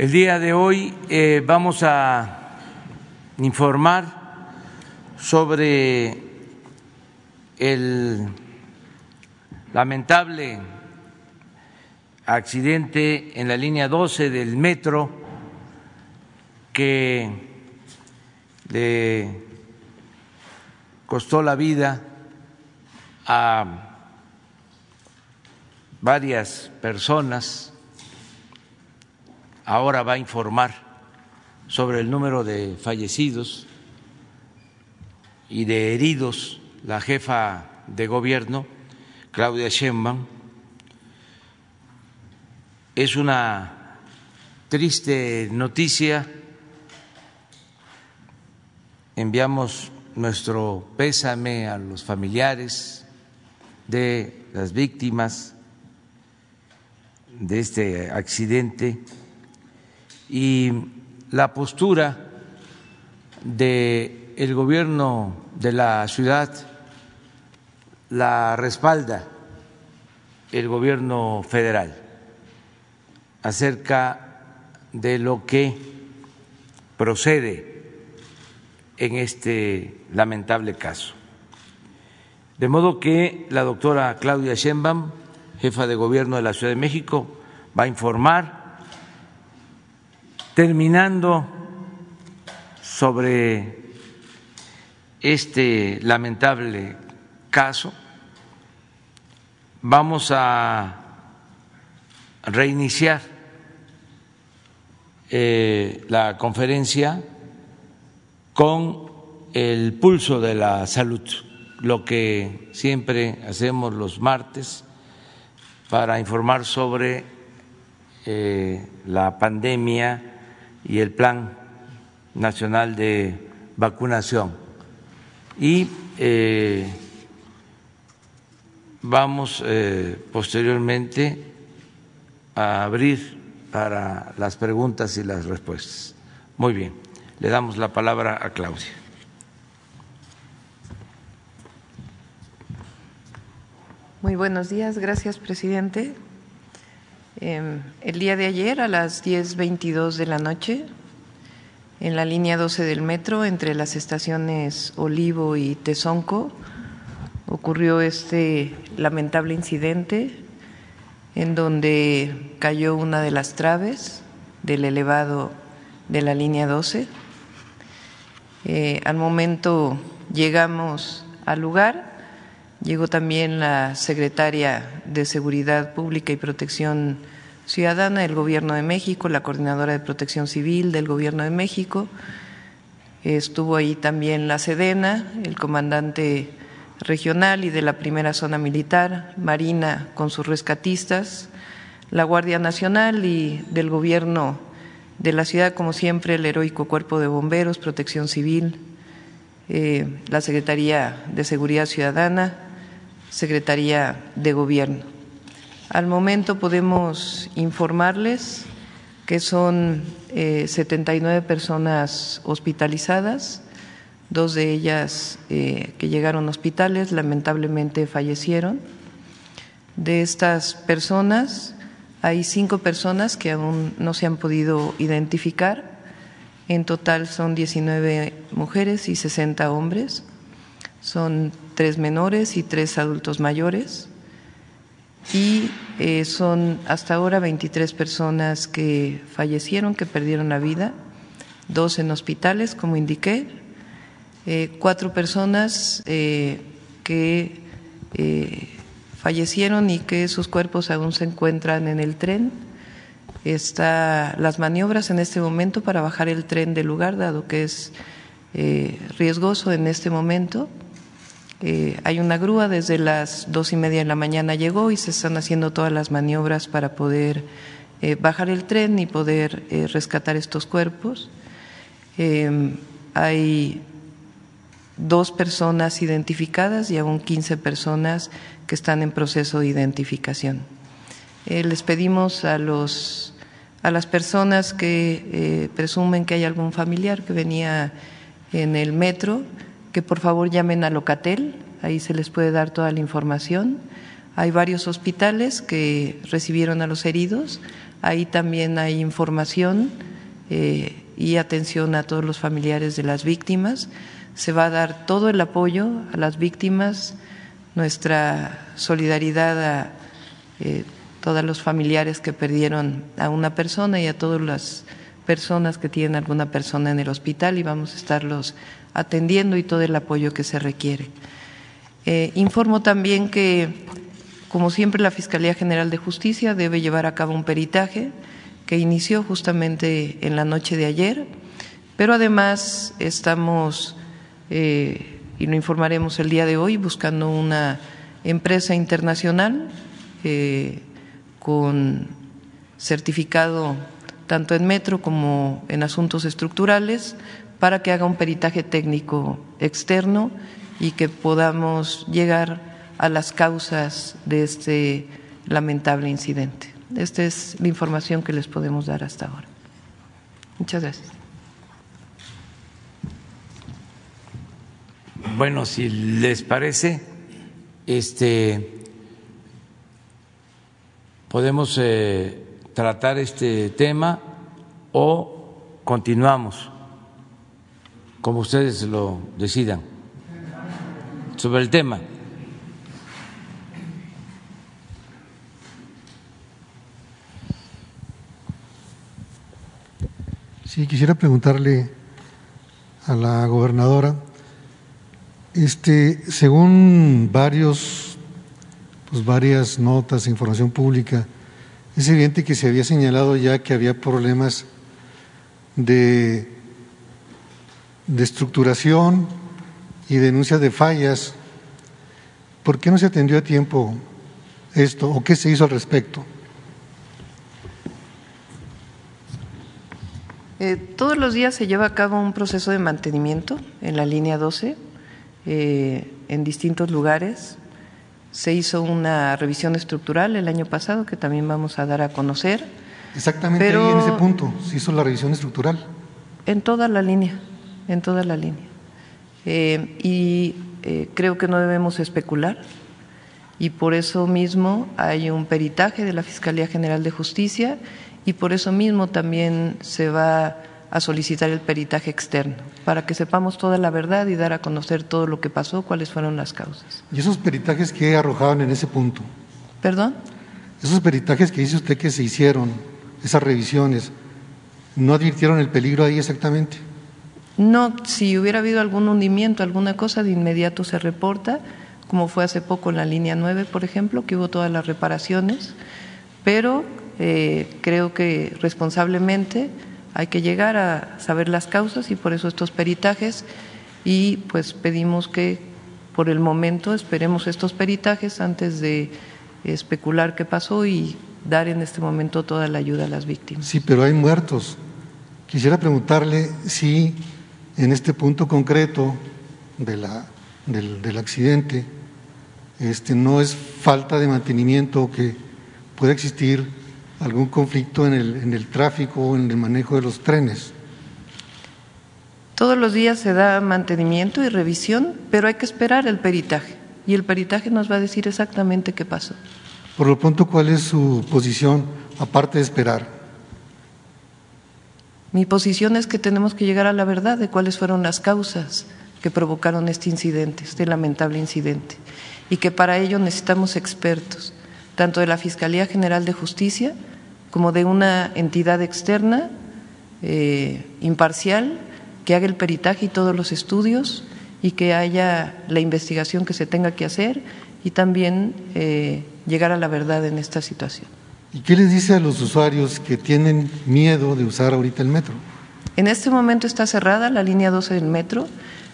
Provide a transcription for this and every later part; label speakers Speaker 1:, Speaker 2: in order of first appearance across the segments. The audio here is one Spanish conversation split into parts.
Speaker 1: El día de hoy eh, vamos a informar sobre el lamentable accidente en la línea 12 del metro que le costó la vida a varias personas, ahora va a informar sobre el número de fallecidos y de heridos la jefa de gobierno, Claudia Sheinbaum. Es una triste noticia. Enviamos nuestro pésame a los familiares de las víctimas de este accidente y la postura del el gobierno de la ciudad la respalda el gobierno federal acerca de lo que procede en este lamentable caso. De modo que la doctora Claudia Sheinbaum jefa de gobierno de la Ciudad de México, va a informar, terminando sobre este lamentable caso, vamos a reiniciar eh, la conferencia con el pulso de la salud, lo que siempre hacemos los martes para informar sobre eh, la pandemia y el Plan Nacional de Vacunación. Y eh, vamos eh, posteriormente a abrir para las preguntas y las respuestas. Muy bien, le damos la palabra a Claudia.
Speaker 2: Muy buenos días, gracias presidente. Em, el día de ayer a las 10.22 de la noche, en la línea 12 del metro, entre las estaciones Olivo y Tezonco, ocurrió este lamentable incidente en donde cayó una de las traves del elevado de la línea 12. Eh, al momento llegamos al lugar Llegó también la secretaria de Seguridad Pública y Protección Ciudadana del Gobierno de México, la coordinadora de Protección Civil del Gobierno de México. Estuvo ahí también la Sedena, el comandante regional y de la primera zona militar, Marina con sus rescatistas, la Guardia Nacional y del Gobierno de la ciudad, como siempre, el heroico Cuerpo de Bomberos, Protección Civil, eh, la Secretaría de Seguridad Ciudadana, Secretaría de Gobierno. Al momento podemos informarles que son eh, 79 personas hospitalizadas, dos de ellas eh, que llegaron a hospitales lamentablemente fallecieron. De estas personas hay cinco personas que aún no se han podido identificar. En total son 19 mujeres y 60 hombres. Son tres menores y tres adultos mayores y eh, son hasta ahora 23 personas que fallecieron, que perdieron la vida, dos en hospitales, como indiqué, eh, cuatro personas eh, que fallecieron y que sus cuerpos aún se encuentran en el tren. Está las maniobras en este momento para bajar el tren del lugar, dado que es riesgoso en este momento. Eh, hay una grúa desde las dos y media de la mañana llegó y se están haciendo todas las maniobras para poder eh, bajar el tren y poder eh, rescatar estos cuerpos. hay dos personas identificadas y aún 15 personas que están en proceso de identificación. les pedimos a los a las personas que presumen que hay algún familiar que venía en el metro que por favor llamen a Locatel, ahí se les puede dar toda la información. Hay varios hospitales que recibieron a los heridos, Ahí también hay información eh, y atención a todos los familiares de las víctimas. Se va a dar todo el apoyo a las víctimas, nuestra solidaridad a eh, todos los familiares que perdieron a una persona y a todas las personas que tienen alguna persona en el hospital y vamos a estarlos atendiendo y todo el apoyo que se requiere. Eh, informo también que, como siempre, la Fiscalía General de Justicia debe llevar a cabo un peritaje que inició justamente en la noche de ayer, pero además estamos, eh, y lo informaremos el día de hoy, buscando una empresa internacional eh, con certificado tanto en metro como en asuntos estructurales para que haga un peritaje técnico externo y que podamos llegar a las causas de este lamentable incidente. Esta es la información que les podemos dar hasta ahora. Muchas gracias.
Speaker 1: Bueno, si les parece, este podemos eh, tratar este tema o continuamos, como ustedes lo decidan, sobre el tema.
Speaker 3: Sí, quisiera preguntarle a la gobernadora, este, según varios pues, varias notas, información pública, es evidente que se había señalado ya que había problemas de, de estructuración y denuncia de fallas. ¿Por qué no se atendió a tiempo esto o qué se hizo al respecto?
Speaker 2: Eh, todos los días se lleva a cabo un proceso de mantenimiento en la línea 12 eh, en distintos lugares. Se hizo una revisión estructural el año pasado que también vamos a dar a conocer.
Speaker 3: Exactamente ahí en ese punto se hizo la revisión estructural.
Speaker 2: En toda la línea, en toda la línea. Eh, y eh, creo que no debemos especular y por eso mismo hay un peritaje de la Fiscalía General de Justicia y por eso mismo también se va a solicitar el peritaje externo, para que sepamos toda la verdad y dar a conocer todo lo que pasó, cuáles fueron las causas.
Speaker 3: ¿Y esos peritajes qué arrojaban en ese punto?
Speaker 2: ¿Perdón?
Speaker 3: Esos peritajes que dice usted que se hicieron, esas revisiones, ¿no advirtieron el peligro ahí exactamente?
Speaker 2: No, si hubiera habido algún hundimiento, alguna cosa, de inmediato se reporta, como fue hace poco en la línea 9, por ejemplo, que hubo todas las reparaciones, pero eh, creo que responsablemente hay que llegar a saber las causas y por eso estos peritajes y pues pedimos que por el momento esperemos estos peritajes antes de especular qué pasó y dar en este momento toda la ayuda a las víctimas.
Speaker 3: Sí, pero hay muertos. Quisiera preguntarle si en este punto concreto de la, del, del, accidente este, no es falta de mantenimiento que pueda existir algún conflicto en el, en el tráfico o en el manejo de los trenes.
Speaker 2: Todos los días se da mantenimiento y revisión, pero hay que esperar el peritaje y el peritaje nos va a decir exactamente qué pasó.
Speaker 3: Por lo pronto, ¿cuál es su posición aparte de esperar?
Speaker 2: Mi posición es que tenemos que llegar a la verdad de cuáles fueron las causas que provocaron este incidente, este lamentable incidente, y que para ello necesitamos expertos, tanto de la Fiscalía General de Justicia como de una entidad externa eh, imparcial que haga el peritaje y todos los estudios y que haya la investigación que se tenga que hacer y también eh, llegar a la verdad en esta situación.
Speaker 3: ¿Y qué les dice a los usuarios que tienen miedo de usar ahorita el metro?
Speaker 2: En este momento está cerrada la línea 12 del metro.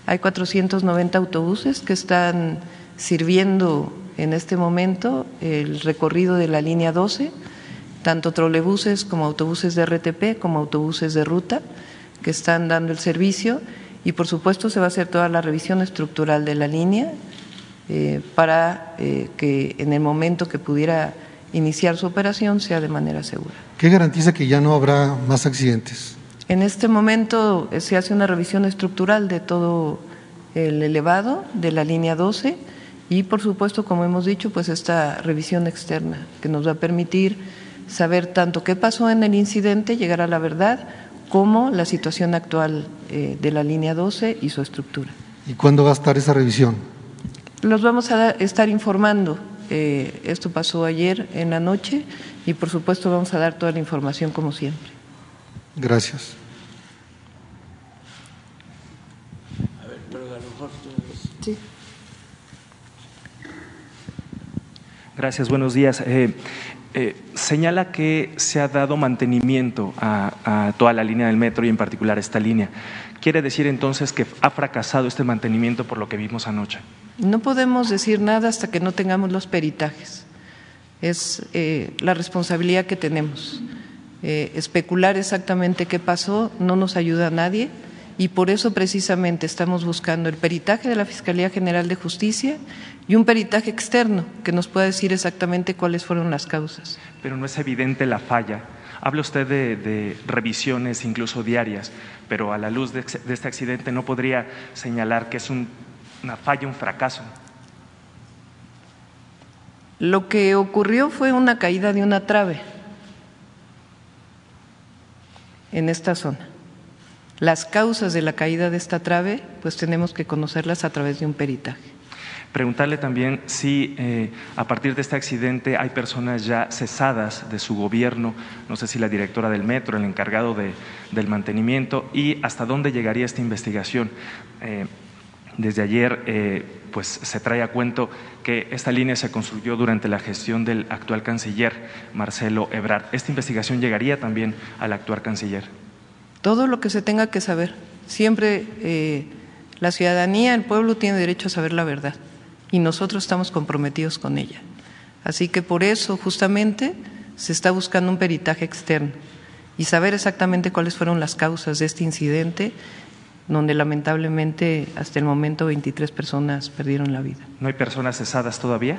Speaker 2: Hay 490 autobuses que están sirviendo en este momento el recorrido de la línea 12 tanto trolebuses como autobuses de RTP, como autobuses de ruta, que están dando el servicio y por supuesto se va a hacer toda la revisión estructural de la línea eh, para eh, que en el momento que pudiera iniciar su operación sea de manera segura.
Speaker 3: ¿Qué garantiza que ya no habrá más accidentes?
Speaker 2: En este momento eh, se hace una revisión estructural de todo el elevado de la línea 12 y por supuesto, como hemos dicho, pues esta revisión externa que nos va a permitir saber tanto qué pasó en el incidente, llegar a la verdad, como la situación actual eh, de la línea 12 y su estructura.
Speaker 3: ¿Y cuándo va a estar esa revisión?
Speaker 2: Los vamos a estar informando. Eh, esto pasó ayer en la noche y por supuesto vamos a dar toda la información como siempre.
Speaker 3: Gracias.
Speaker 2: Sí.
Speaker 4: Gracias, buenos días. Eh, eh, señala que se ha dado mantenimiento a, a, toda la línea del metro y en particular esta línea. ¿Quiere decir entonces que ha fracasado este mantenimiento por lo que vimos anoche?
Speaker 2: No podemos decir nada hasta que no tengamos los peritajes. Es eh, la responsabilidad que tenemos. Eh, especular exactamente qué pasó no nos ayuda a nadie y por eso precisamente estamos buscando el peritaje de la Fiscalía General de Justicia y un peritaje externo que nos pueda decir exactamente cuáles fueron las causas.
Speaker 4: Pero no es evidente la falla. Habla usted de, de revisiones incluso diarias, pero a la luz de, este accidente no podría señalar que es un, una falla, un fracaso.
Speaker 2: Lo que ocurrió fue una caída de una trave en esta zona. Las causas de la caída de esta trave, pues tenemos que conocerlas a través de un peritaje.
Speaker 4: Preguntarle también si eh, a partir de este accidente hay personas ya cesadas de su gobierno, no sé si la directora del metro, el encargado de, del mantenimiento, y hasta dónde llegaría esta investigación. Eh, desde ayer, eh, pues se trae a cuento que esta línea se construyó durante la gestión del actual canciller Marcelo Ebrard. ¿Esta investigación llegaría también al actual canciller?
Speaker 2: Todo lo que se tenga que saber. Siempre la ciudadanía, el pueblo tiene derecho a saber la verdad y nosotros estamos comprometidos con ella. Así que por eso justamente se está buscando un peritaje externo y saber exactamente cuáles fueron las causas de este incidente donde lamentablemente hasta el momento 23 personas perdieron la vida.
Speaker 4: ¿No hay personas cesadas todavía?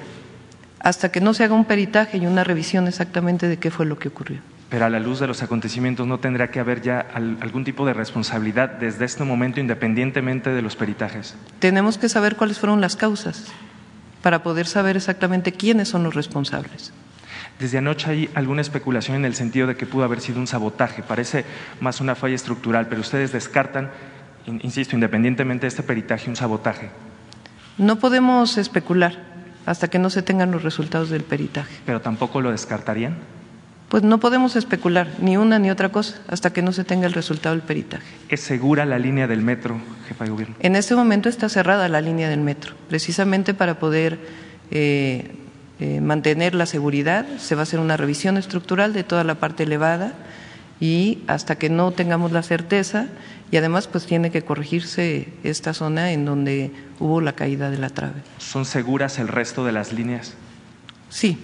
Speaker 2: Hasta que no se haga un peritaje y una revisión exactamente de qué fue lo que ocurrió.
Speaker 4: Pero a la luz de los acontecimientos no tendrá que haber ya algún tipo de responsabilidad desde este momento independientemente de los peritajes.
Speaker 2: Tenemos que saber cuáles fueron las causas para poder saber exactamente quiénes son los responsables.
Speaker 4: Desde anoche hay alguna especulación en el sentido de que pudo haber sido un sabotaje, parece más una falla estructural, pero ustedes descartan insisto, independientemente de este peritaje, un sabotaje?
Speaker 2: No podemos especular hasta que no se tengan los resultados del peritaje.
Speaker 4: ¿Pero tampoco lo descartarían?
Speaker 2: Pues no podemos especular ni una ni otra cosa hasta que no se tenga el resultado del peritaje.
Speaker 4: ¿Es segura la línea del metro, jefa de gobierno?
Speaker 2: En este momento está cerrada la línea del metro, precisamente para poder eh, eh, mantener la seguridad. Se va a hacer una revisión estructural de toda la parte elevada y hasta que no tengamos la certeza y además pues tiene que corregirse esta zona en donde hubo la caída de la trave.
Speaker 4: ¿Son seguras el resto de las líneas?
Speaker 2: Sí.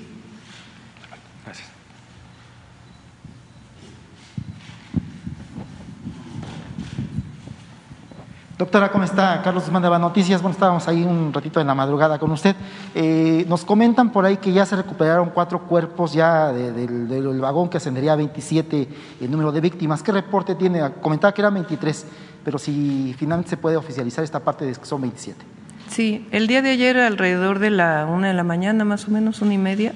Speaker 5: Doctora, ¿cómo está? Carlos Mandaba Noticias. Bueno, estábamos ahí un ratito en la madrugada con usted. Eh, nos comentan por ahí que ya se recuperaron cuatro cuerpos ya de, de, del vagón que ascendería a 27 el número de víctimas. ¿Qué reporte tiene? Comentaba que eran 23, pero si finalmente se puede oficializar esta parte de que son 27.
Speaker 2: Sí, el día de ayer alrededor de la una de la mañana, más o menos una y media,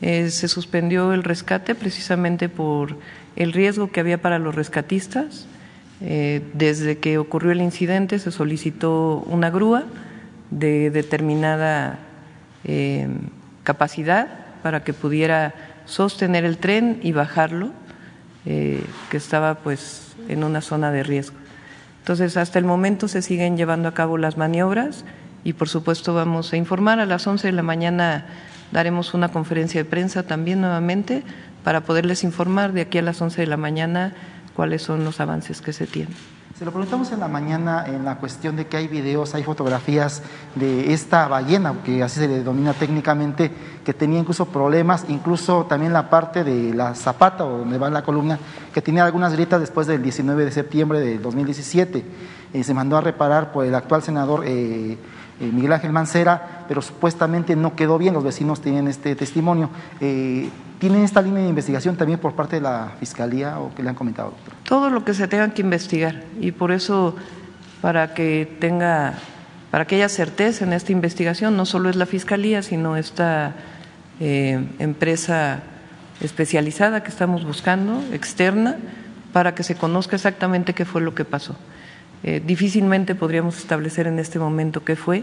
Speaker 2: eh, se suspendió el rescate precisamente por el riesgo que había para los rescatistas eh, desde que ocurrió el incidente se solicitó una grúa de determinada eh, capacidad para que pudiera sostener el tren y bajarlo, eh, que estaba pues en una zona de riesgo. Entonces, hasta el momento se siguen llevando a cabo las maniobras y por supuesto vamos a informar. A las 11 de la mañana daremos una conferencia de prensa también nuevamente para poderles informar de aquí a las 11 de la mañana cuáles son los avances que se tienen.
Speaker 5: Se lo preguntamos en la mañana en la cuestión de que hay videos, hay fotografías de esta ballena, que así se le denomina técnicamente, que tenía incluso problemas, incluso también la parte de la zapata o donde va la columna, que tenía algunas grietas después del 19 de septiembre de 2017. Eh, se mandó a reparar por el actual senador eh, eh, Miguel Ángel Mancera, pero supuestamente no quedó bien, los vecinos tienen este testimonio. Eh, ¿Tienen esta línea de investigación también por parte de la Fiscalía o qué le han comentado, doctor?
Speaker 2: Todo lo que se tenga que investigar y por eso para que tenga, para que haya certeza en esta investigación, no solo es la Fiscalía, sino esta eh, empresa especializada que estamos buscando, externa, para que se conozca exactamente qué fue lo que pasó. Eh, difícilmente podríamos establecer en este momento qué fue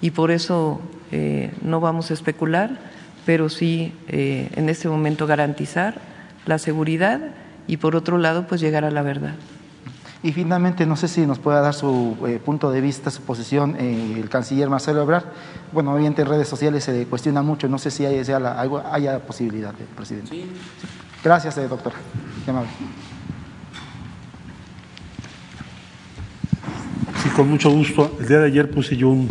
Speaker 2: y por eso eh, no vamos a especular, pero sí eh, en este momento garantizar la seguridad y por otro lado pues llegar a la verdad.
Speaker 5: Y finalmente, no sé si nos pueda dar su punto de vista, su posición, el canciller Marcelo Ebrard. Bueno, obviamente en redes sociales se cuestiona mucho, no sé si haya, la, haya posibilidad, presidente. Sí. Gracias, doctor. Qué amable.
Speaker 6: Sí, con mucho gusto. El día de ayer puse yo un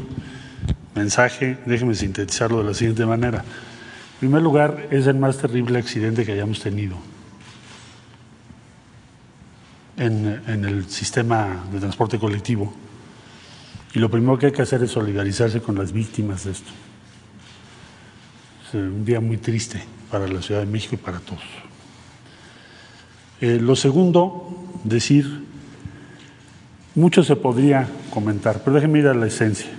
Speaker 6: mensaje, déjeme sintetizarlo de la siguiente manera. En primer lugar, es el más terrible accidente que hayamos tenido en, el sistema de transporte colectivo. Y lo primero que hay que hacer es solidarizarse con las víctimas de esto. Es un día muy triste para la Ciudad de México y para todos. Eh, lo segundo, decir mucho se podría comentar, pero déjenme ir a la esencia.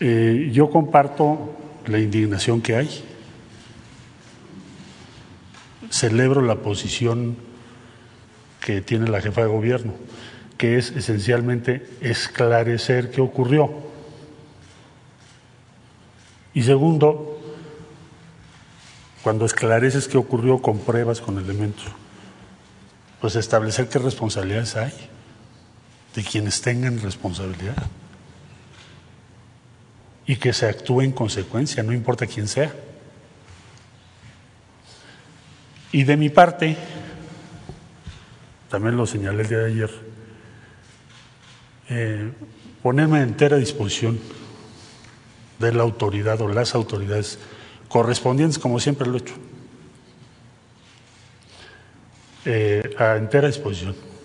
Speaker 6: Eh, yo comparto la indignación que hay, celebro la posición que tiene la jefa de gobierno, que es esencialmente esclarecer qué ocurrió. Y segundo, cuando esclareces qué ocurrió con pruebas, con elementos, pues establecer qué responsabilidades hay de quienes tengan responsabilidad y que se actúe en consecuencia, no importa quién sea. Y de mi parte, también lo señalé el día de ayer, eh, ponerme a entera disposición de la autoridad o las autoridades correspondientes, como siempre lo he hecho, eh, a entera disposición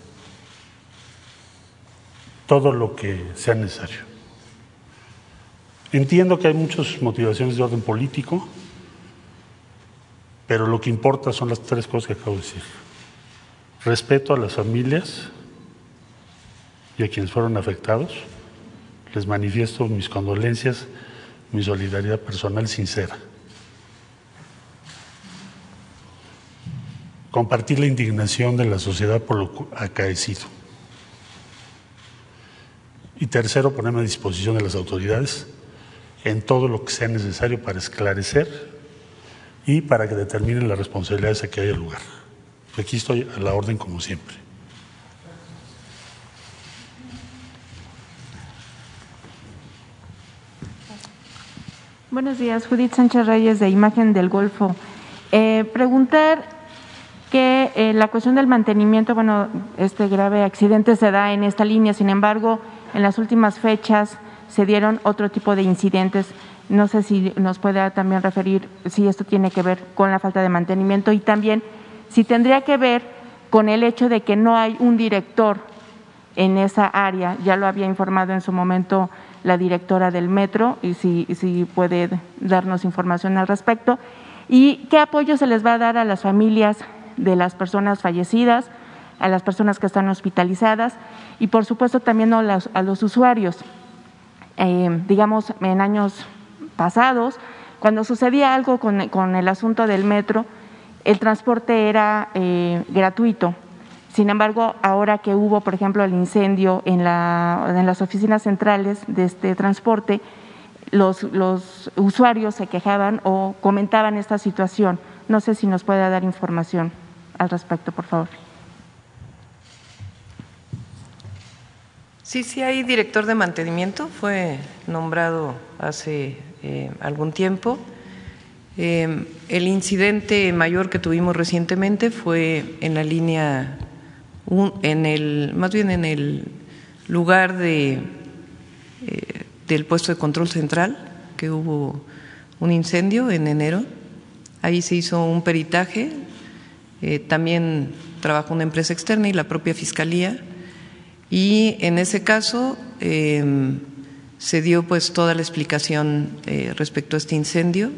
Speaker 6: todo lo que sea necesario. Entiendo que hay muchas motivaciones de orden político, pero lo que importa son las tres cosas que acabo de decir. Respeto a las familias y a quienes fueron afectados. Les manifiesto mis condolencias, mi solidaridad personal sincera. Compartir la indignación de la sociedad por lo acaecido. Y tercero, ponerme a disposición de las autoridades en todo lo que sea necesario para esclarecer y para que determinen las responsabilidades a que haya lugar. Aquí estoy a la orden como siempre.
Speaker 7: Buenos días, Judith Sánchez Reyes de Imagen del Golfo. Eh, preguntar que eh, la cuestión del mantenimiento, bueno, este grave accidente se da en esta línea, sin embargo, en las últimas fechas se dieron otro tipo de incidentes. No sé si nos puede también referir si esto tiene que ver con la falta de mantenimiento y también si tendría que ver con el hecho de que no hay un director en esa área. Ya lo había informado en su momento la directora del metro y si, si puede darnos información al respecto. ¿Y qué apoyo se les va a dar a las familias de las personas fallecidas? A las personas que están hospitalizadas y por supuesto también a los, usuarios. Eh, digamos, en años pasados, cuando sucedía algo con, el asunto del metro, el transporte era eh, gratuito. Sin embargo, ahora que hubo, por ejemplo, el incendio en, las oficinas centrales de este transporte, los, los, usuarios se quejaban o comentaban esta situación. No sé si nos puede dar información al respecto, por favor.
Speaker 2: Sí, sí hay director de mantenimiento, fue nombrado hace eh, algún tiempo. Eh, el incidente mayor que tuvimos recientemente fue en la línea, en el, más bien en el lugar de, eh, del puesto de control central, que hubo un incendio en enero. Ahí se hizo un peritaje, también trabajó una empresa externa y la propia fiscalía y en ese caso em, se dio pues toda la explicación eh, respecto a este incendio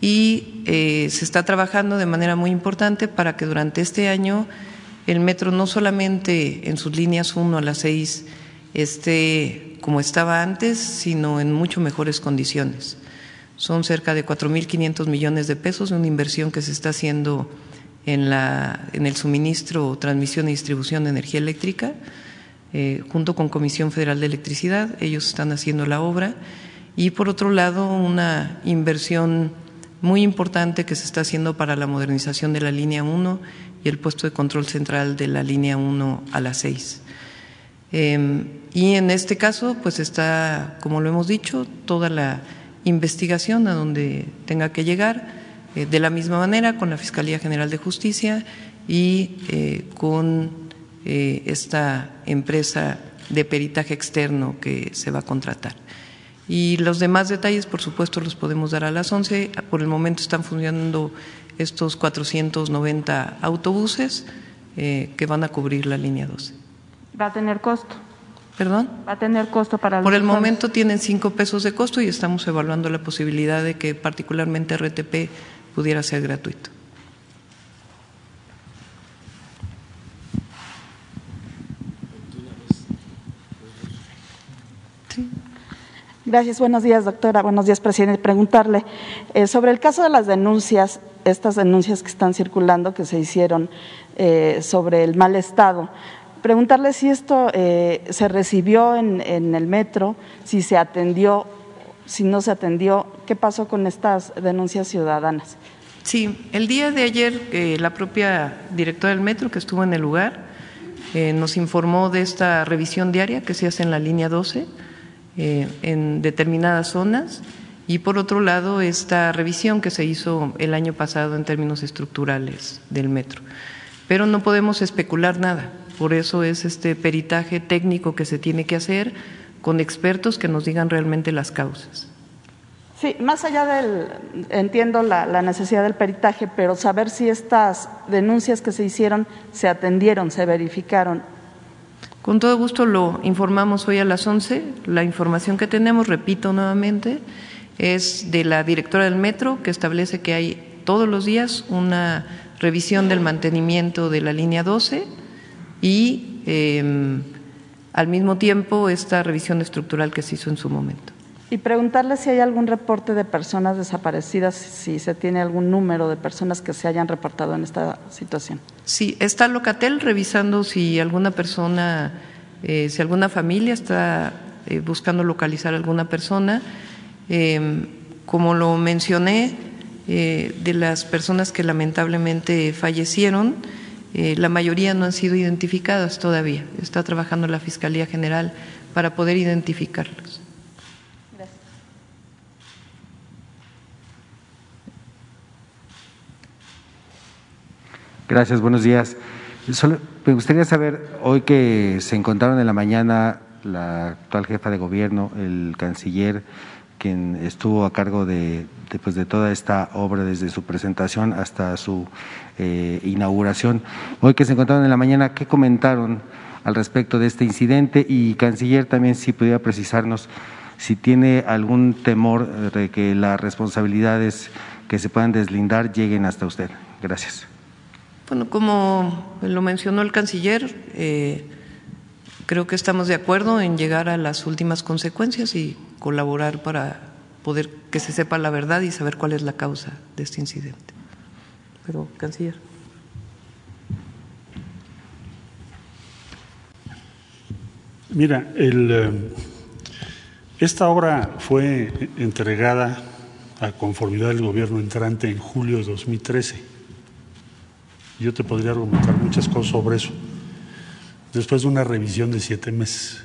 Speaker 2: y eh, se está trabajando de manera muy importante para que durante este año el metro no solamente en sus líneas 1 a las 6 esté como estaba antes, sino en mucho mejores condiciones. son cerca de 4.500 millones de pesos, una inversión que se está haciendo en, la, en el suministro, transmisión y distribución de energía eléctrica, eh, junto con Comisión Federal de Electricidad. Ellos están haciendo la obra. Y por otro lado, una inversión muy importante que se está haciendo para la modernización de la línea 1 y el puesto de control central de la línea 1 a la 6. Em, y en este caso, pues está, como lo hemos dicho, toda la investigación a donde tenga que llegar, eh, de la misma manera con la Fiscalía General de Justicia y eh, con eh, esta empresa de peritaje externo que se va a contratar. Y los demás detalles, por supuesto, los podemos dar a las 11. Por el momento están funcionando estos 490 autobuses que van a cubrir la línea 12.
Speaker 7: ¿Va a tener costo?
Speaker 2: ¿Perdón?
Speaker 7: ¿Va a tener costo para
Speaker 2: Por el momento tienen cinco pesos de costo y estamos evaluando la posibilidad de que particularmente RTP pudiera ser gratuito.
Speaker 8: Gracias. Buenos días, doctora. Buenos días, presidente. Preguntarle eh, sobre el caso de las denuncias, estas denuncias que están circulando, que se hicieron eh, sobre el mal estado preguntarle si esto eh, se recibió en, el metro, si se atendió, si no se atendió, qué pasó con estas denuncias ciudadanas.
Speaker 2: Sí, el día de ayer eh, la propia directora del metro que estuvo en el lugar eh, nos informó de esta revisión diaria que se hace en la línea 12 en determinadas zonas y por otro lado esta revisión que se hizo el año pasado en términos estructurales del metro. Pero no podemos especular nada por eso es este peritaje técnico que se tiene que hacer con expertos que nos digan realmente las causas.
Speaker 8: Sí, más allá del, entiendo la, necesidad del peritaje, pero saber si estas denuncias que se hicieron se atendieron, se verificaron.
Speaker 2: Con todo gusto lo informamos hoy a las 11. La información que tenemos, repito nuevamente, es de la directora del metro que establece que hay todos los días una revisión del mantenimiento de la línea 12 y em, al mismo tiempo esta revisión estructural que se hizo en su momento.
Speaker 8: Y preguntarle si hay algún reporte de personas desaparecidas, si se tiene algún número de personas que se hayan reportado en esta situación.
Speaker 2: Sí, está Locatel revisando si alguna persona, eh, si alguna familia está eh, buscando localizar a alguna persona. Em, como lo mencioné, eh, de las personas que lamentablemente fallecieron, la mayoría no han sido identificadas todavía. Está trabajando la Fiscalía General para poder identificarlos. Gracias,
Speaker 9: buenos días. me gustaría saber, hoy que se encontraron en la mañana la actual jefa de gobierno, el canciller, quien estuvo a cargo de, pues, de toda esta obra desde su presentación hasta su eh, inauguración. Hoy que se encontraron en la mañana, ¿qué comentaron al respecto de este incidente? Y canciller también si pudiera precisarnos si tiene algún temor de que las responsabilidades que se puedan deslindar lleguen hasta usted. Gracias.
Speaker 2: Bueno, como lo mencionó el canciller, eh, creo que estamos de acuerdo en llegar a las últimas consecuencias y colaborar para poder que se sepa la verdad y saber cuál es la causa de este incidente. Pero, canciller.
Speaker 6: Mira, eh, esta obra fue entregada a conformidad del gobierno entrante en julio de 2013. Yo te podría argumentar muchas cosas sobre eso. Después de una revisión de siete meses.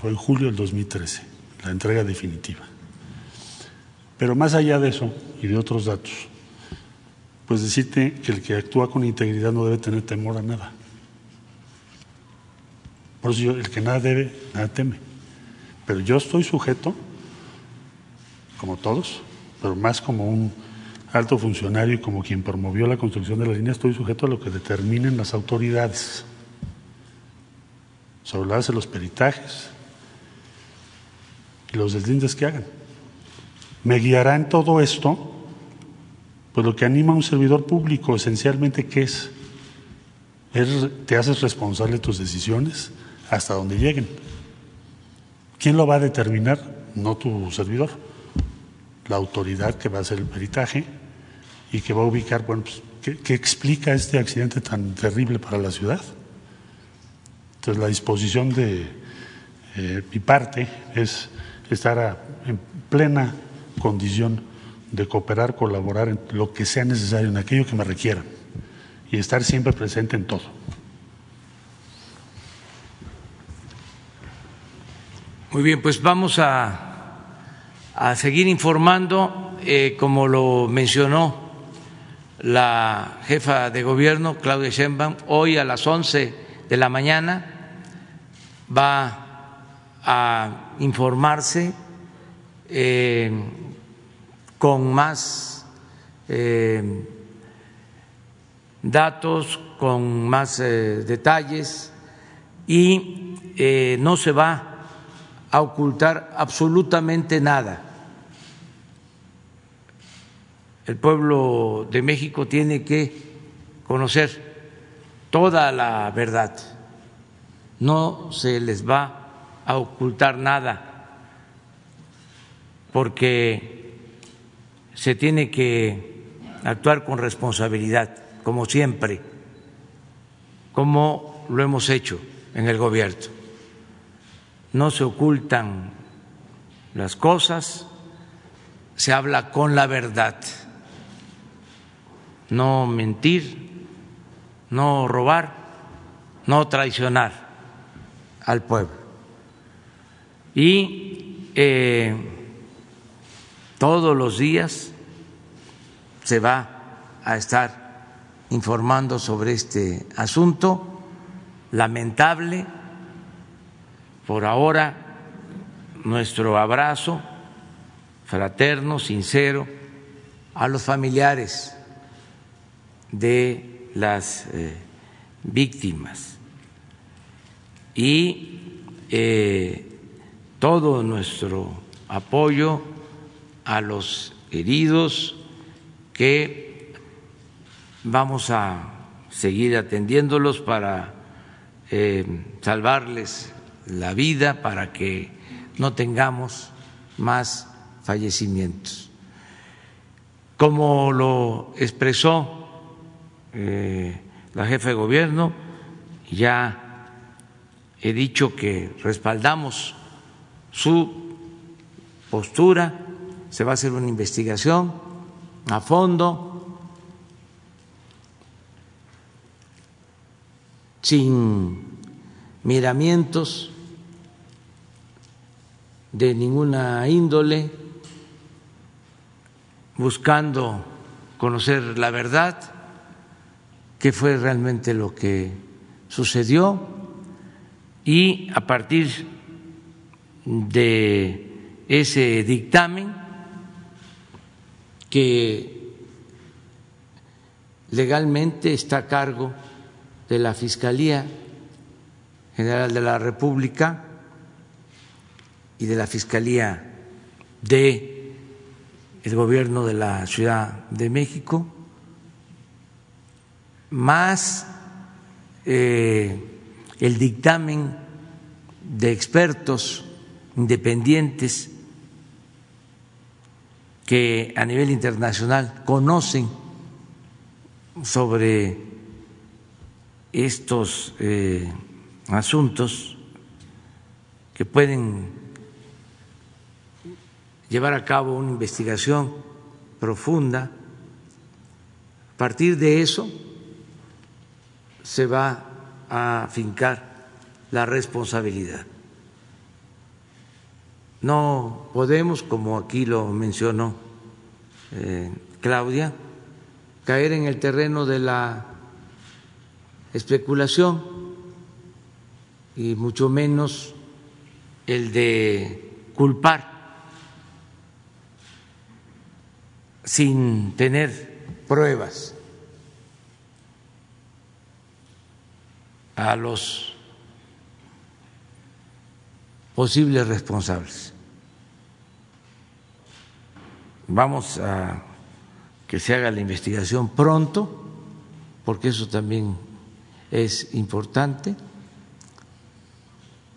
Speaker 6: Fue en julio del 2013, la entrega definitiva. Pero más allá de eso y de otros datos, pues decirte que el que actúa con integridad no debe tener temor a nada. Por eso el que nada debe, nada teme. Pero yo estoy sujeto, como todos, pero más como un alto funcionario y como quien promovió la construcción de la línea, estoy sujeto a lo que determinen las autoridades sobre la base de los peritajes, y los deslindes que hagan. Me guiará en todo esto, pues lo que anima a un servidor público, esencialmente, ¿qué es? es te haces responsable de tus decisiones hasta donde lleguen. ¿Quién lo va a determinar? No tu servidor, la autoridad que va a hacer el peritaje y que va a ubicar, bueno, pues, ¿qué, explica este accidente tan terrible para la ciudad? Entonces, la disposición de eh, mi parte es estar en plena condición de cooperar, colaborar en lo que sea necesario, en aquello que me requieran y estar siempre presente en todo.
Speaker 1: Muy bien, pues vamos a, a seguir informando, eh, como lo mencionó la jefa de gobierno, Claudia Sheinbaum, hoy a las 11 de la mañana va a informarse eh, con más eh, datos, con más eh, detalles y no se va a ocultar absolutamente nada. El pueblo de México tiene que conocer toda la verdad. No se les va a ocultar nada porque se tiene que actuar con responsabilidad, como siempre, como lo hemos hecho en el gobierno no se ocultan las cosas, se habla con la verdad, no mentir, no robar, no traicionar al pueblo. Y eh, todos los días se va a estar informando sobre este asunto lamentable por ahora, nuestro abrazo fraterno, sincero, a los familiares de las eh, víctimas y eh, todo nuestro apoyo a los heridos que vamos a seguir atendiéndolos para eh, salvarles la vida para que no tengamos más fallecimientos. Como lo expresó eh, la jefa de gobierno, ya he dicho que respaldamos su postura, se va a hacer una investigación a fondo, sin miramientos de ninguna índole, buscando conocer la verdad, qué fue realmente lo que sucedió. Y a partir de ese dictamen que legalmente está a cargo de la Fiscalía General de la República y de la Fiscalía de el Gobierno de la Ciudad de México, más eh, el dictamen de expertos independientes que a nivel internacional conocen sobre estos eh, asuntos que pueden llevar a cabo una investigación profunda. A partir de eso se va a fincar la responsabilidad. No podemos, como aquí lo mencionó eh, Claudia, caer en el terreno de la especulación y mucho menos el de culpar sin tener pruebas a los posibles responsables. Vamos a que se haga la investigación pronto, porque eso también es importante,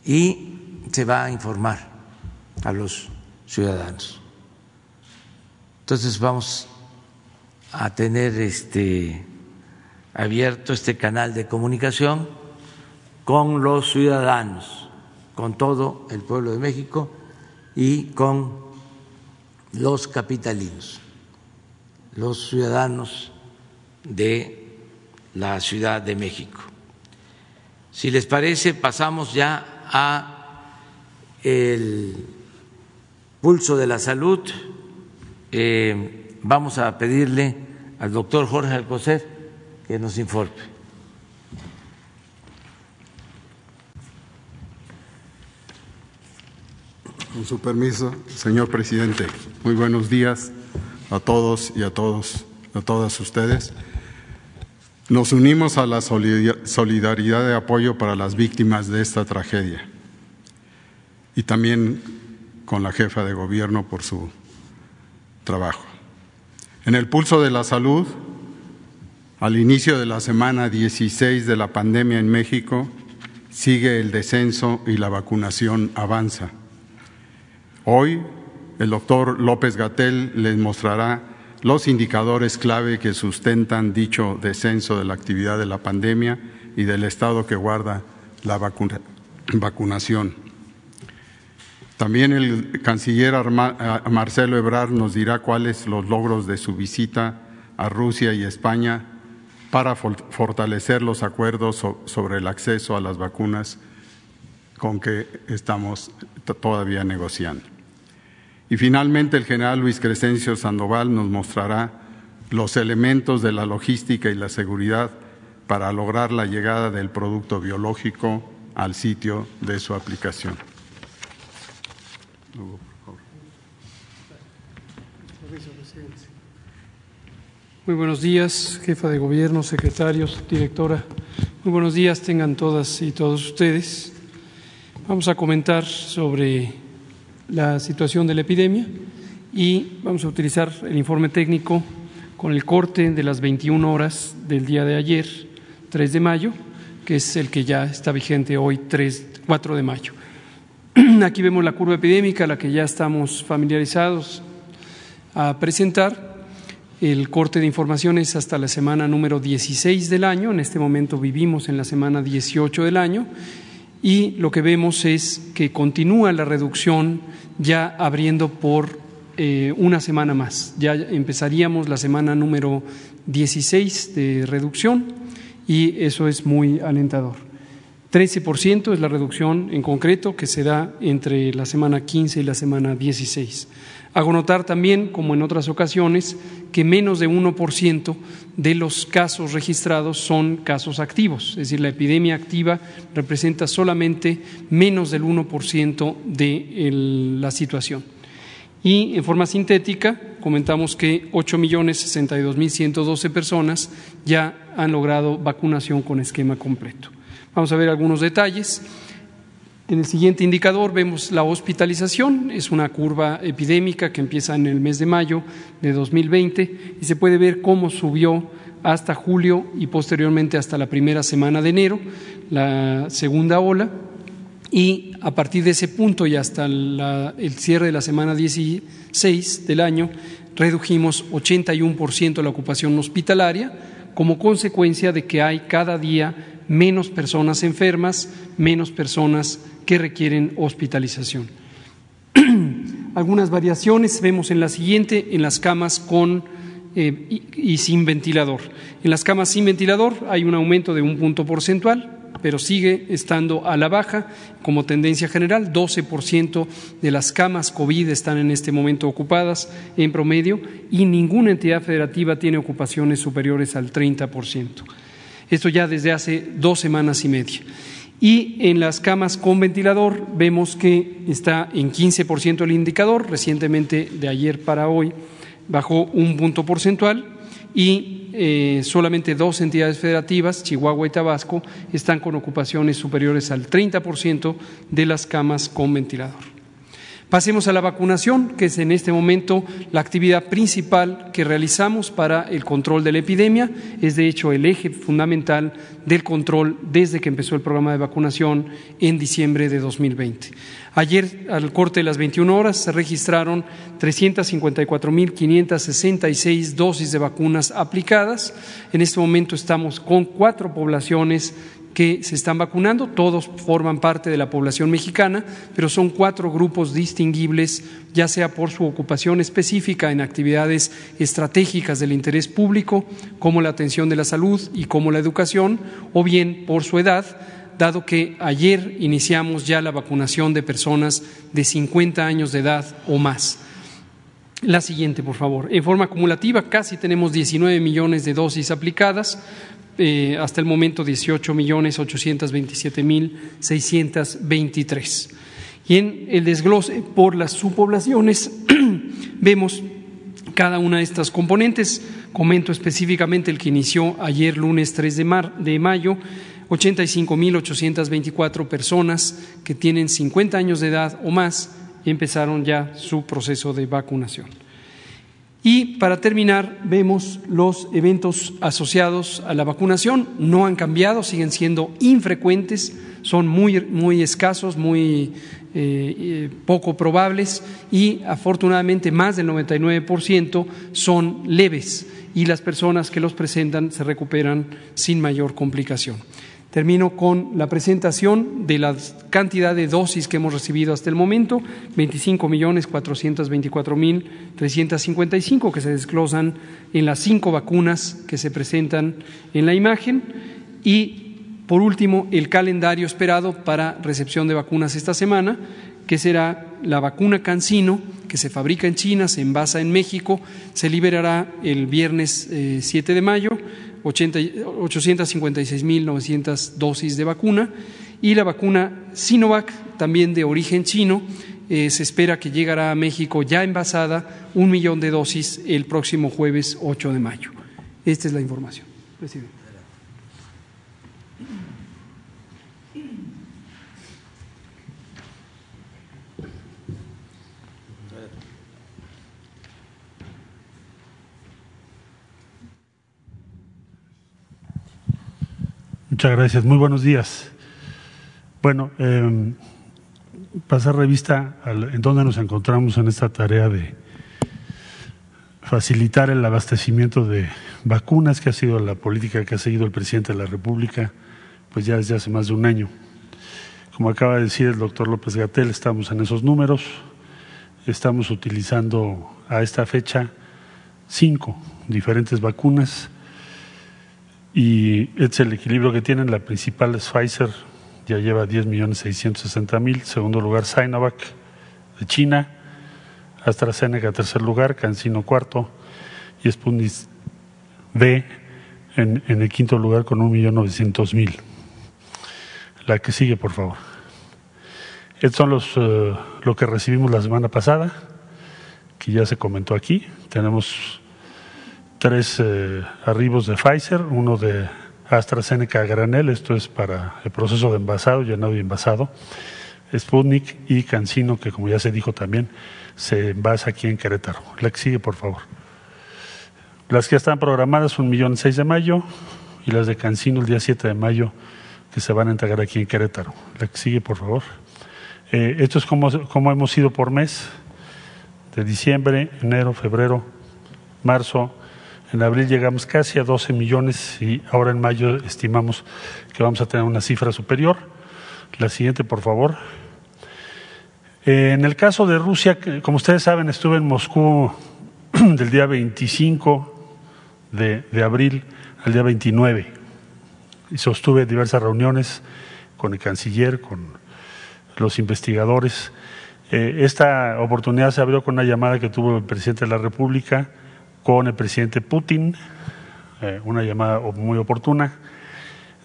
Speaker 1: y se va a informar a los ciudadanos. Entonces vamos a tener este abierto este canal de comunicación con los ciudadanos, con todo el pueblo de México y con los capitalinos, los ciudadanos de la Ciudad de México. Si les parece, pasamos ya a el pulso de la salud. Eh, vamos a pedirle al doctor Jorge Alcocer que nos informe.
Speaker 10: Con su permiso, señor presidente, muy buenos días a todos y a todos, a todas ustedes. Nos unimos a la solidaridad de apoyo para las víctimas de esta tragedia y también con la jefa de gobierno por su trabajo. En el pulso de la salud, al inicio de la semana 16 de la pandemia en México, sigue el descenso y la vacunación avanza. Hoy, el doctor López Gatel les mostrará los indicadores clave que sustentan dicho descenso de la actividad de la pandemia y del estado que guarda la vacunación. También el canciller Marcelo Ebrard nos dirá cuáles los logros de su visita a Rusia y España para fortalecer los acuerdos sobre el acceso a las vacunas con que estamos todavía negociando. Y finalmente el general Luis Crescencio Sandoval nos mostrará los elementos de la logística y la seguridad para lograr la llegada del producto biológico al sitio de su aplicación.
Speaker 11: Muy buenos días, jefa de gobierno, secretarios, directora. Muy buenos días tengan todas y todos ustedes. Vamos a comentar sobre la situación de la epidemia y vamos a utilizar el informe técnico con el corte de las 21 horas del día de ayer, 3 de mayo, que es el que ya está vigente hoy, 3, 4 de mayo. Aquí vemos la curva epidémica, la que ya estamos familiarizados a presentar. El corte de información es hasta la semana número 16 del año. En este momento vivimos en la semana 18 del año y lo que vemos es que continúa la reducción ya abriendo por eh, una semana más. Ya empezaríamos la semana número 16 de reducción y eso es muy alentador. 13% es la reducción en concreto que se da entre la semana 15 y la semana 16. Hago notar también, como en otras ocasiones, que menos de 1% de los casos registrados son casos activos, es decir, la epidemia activa representa solamente menos del 1% de la situación. Y en forma sintética, comentamos que 8.062.112 personas ya han logrado vacunación con esquema completo. Vamos a ver algunos detalles. En el siguiente indicador vemos la hospitalización, es una curva epidémica que empieza en el mes de mayo de 2020 y se puede ver cómo subió hasta julio y posteriormente hasta la primera semana de enero, la segunda ola, y a partir de ese punto y hasta el cierre de la semana 16 del año, redujimos 81% la ocupación hospitalaria como consecuencia de que hay cada día menos personas enfermas, menos personas que requieren hospitalización. Algunas variaciones vemos en la siguiente, en las camas con eh, y, sin ventilador. En las camas sin ventilador hay un aumento de un punto porcentual, pero sigue estando a la baja como tendencia general. 12% de las camas COVID están en este momento ocupadas en promedio y ninguna entidad federativa tiene ocupaciones superiores al 30%. Esto ya desde hace dos semanas y media. Y en las camas con ventilador vemos que está en 15% el indicador, recientemente de ayer para hoy bajó un punto porcentual y eh, solamente dos entidades federativas, Chihuahua y Tabasco, están con ocupaciones superiores al 30% de las camas con ventilador. Pasemos a la vacunación, que es en este momento la actividad principal que realizamos para el control de la epidemia. Es de hecho el eje fundamental del control desde que empezó el programa de vacunación en diciembre de 2020. Ayer, al corte de las 21 horas, se registraron 354.566 dosis de vacunas aplicadas. En este momento estamos con cuatro poblaciones que se están vacunando, todos forman parte de la población mexicana, pero son cuatro grupos distinguibles, ya sea por su ocupación específica en actividades estratégicas del interés público, como la atención de la salud y como la educación, o bien por su edad, dado que ayer iniciamos ya la vacunación de personas de 50 años de edad o más. La siguiente, por favor. En forma acumulativa, casi tenemos 19 millones de dosis aplicadas, eh, hasta el momento 18 millones 827 mil 623. Y en el desglose por las subpoblaciones vemos cada una de estas componentes. Comento específicamente el que inició ayer lunes 3 de, mar, de mayo, 85.824 personas que tienen 50 años de edad o más empezaron ya su proceso de vacunación. Y para terminar, vemos los eventos asociados a la vacunación. No han cambiado, siguen siendo infrecuentes, son muy, muy escasos, muy eh, eh, poco probables y afortunadamente más del 99% son leves y las personas que los presentan se recuperan sin mayor complicación. Termino con la presentación de la cantidad de dosis que hemos recibido hasta el momento, 25 millones 424 mil 355 que se desglosan en las cinco vacunas que se presentan en la imagen. Y por último el calendario esperado para recepción de vacunas esta semana, que será la vacuna Cancino, que se fabrica en China, se envasa en México, se liberará el viernes 7 eh, de mayo 856.900 dosis de vacuna y la vacuna Sinovac, también de origen chino, eh, se espera que llegará a México ya envasada un millón de dosis el próximo jueves 8 de mayo. Esta es la información. Presidente.
Speaker 6: Muchas gracias. Muy buenos días. Bueno, eh, pasar revista en dónde nos encontramos en esta tarea de facilitar el abastecimiento de vacunas, que ha sido la política que ha seguido el presidente de la República, pues ya desde hace más de un año. Como acaba de decir el doctor López Gatel, estamos en esos números, estamos utilizando a esta fecha cinco diferentes vacunas y es el equilibrio que tienen. La principal es Pfizer, ya lleva 10 millones 660 mil. Segundo lugar, Sinovac de China. AstraZeneca, tercer lugar. Cancino, cuarto. Y Sputnik V en, el quinto lugar con un millón novecientos mil. La que sigue, por favor. Estos son los, eh, lo que recibimos la semana pasada, que ya se comentó aquí. Tenemos tres eh, arribos de Pfizer, uno de AstraZeneca granel, esto es para el proceso de envasado, llenado y envasado, Sputnik y Cancino, que como ya se dijo también, se envasa aquí en Querétaro. La que sigue, por favor. Las que están programadas un millón seis de mayo y las de Cancino el día 7 de mayo que se van a entregar aquí en Querétaro. La que sigue, por favor. Eh, esto es como, como hemos ido por mes, de diciembre, enero, febrero, marzo, en abril llegamos casi a 12 millones y ahora en mayo estimamos que vamos a tener una cifra superior. La siguiente, por favor. En el caso de Rusia, como ustedes saben, estuve en Moscú del día 25 de, abril al día 29 y sostuve diversas reuniones con el canciller, con los investigadores. Eh, esta oportunidad se abrió con una llamada que tuvo el presidente de la República con el presidente Putin, eh, una llamada muy oportuna,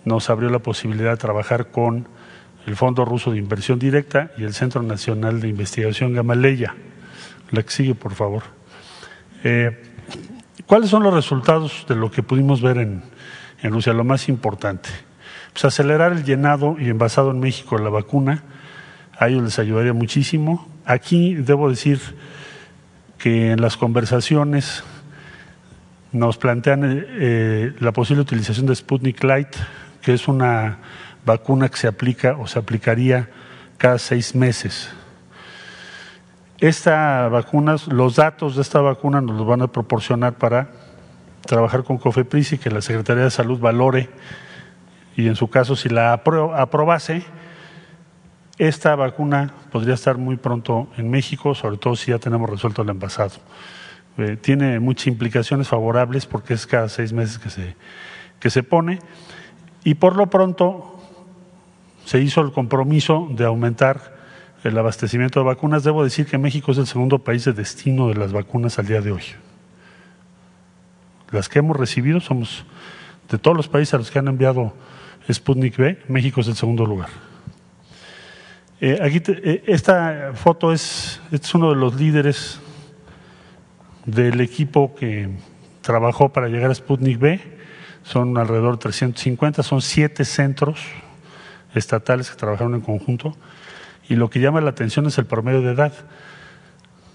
Speaker 6: nos abrió la posibilidad de trabajar con el Fondo Ruso de Inversión Directa y el Centro Nacional de Investigación Gamaleya. La que sigue, por favor. Eh, ¿Cuáles son los resultados de lo que pudimos ver en, Rusia? Lo más importante, pues acelerar el llenado y envasado en México de la vacuna A ellos les ayudaría muchísimo. Aquí debo decir que en las conversaciones nos plantean eh, la posible utilización de Sputnik Light, que es una vacuna que se aplica o se aplicaría cada seis meses. Esta vacuna, los datos de esta vacuna nos los van a proporcionar para trabajar con COFEPRIS y que la Secretaría de Salud valore y en su caso si la aprobase, esta vacuna podría estar muy pronto en México, sobre todo si ya tenemos resuelto el envasado. Eh, tiene muchas implicaciones favorables porque es cada seis meses que se, que se pone y por lo pronto se hizo el compromiso de aumentar el abastecimiento de vacunas. Debo decir que México es el segundo país de destino de las vacunas al día de hoy. Las que hemos recibido somos, de todos los países a los que han enviado Sputnik B, México es el segundo lugar. Eh, aquí eh, esta foto es, es uno de los líderes del equipo que trabajó para llegar a Sputnik B. Son alrededor de 350, son siete centros estatales que trabajaron en conjunto. Y lo que llama la atención es el promedio de edad.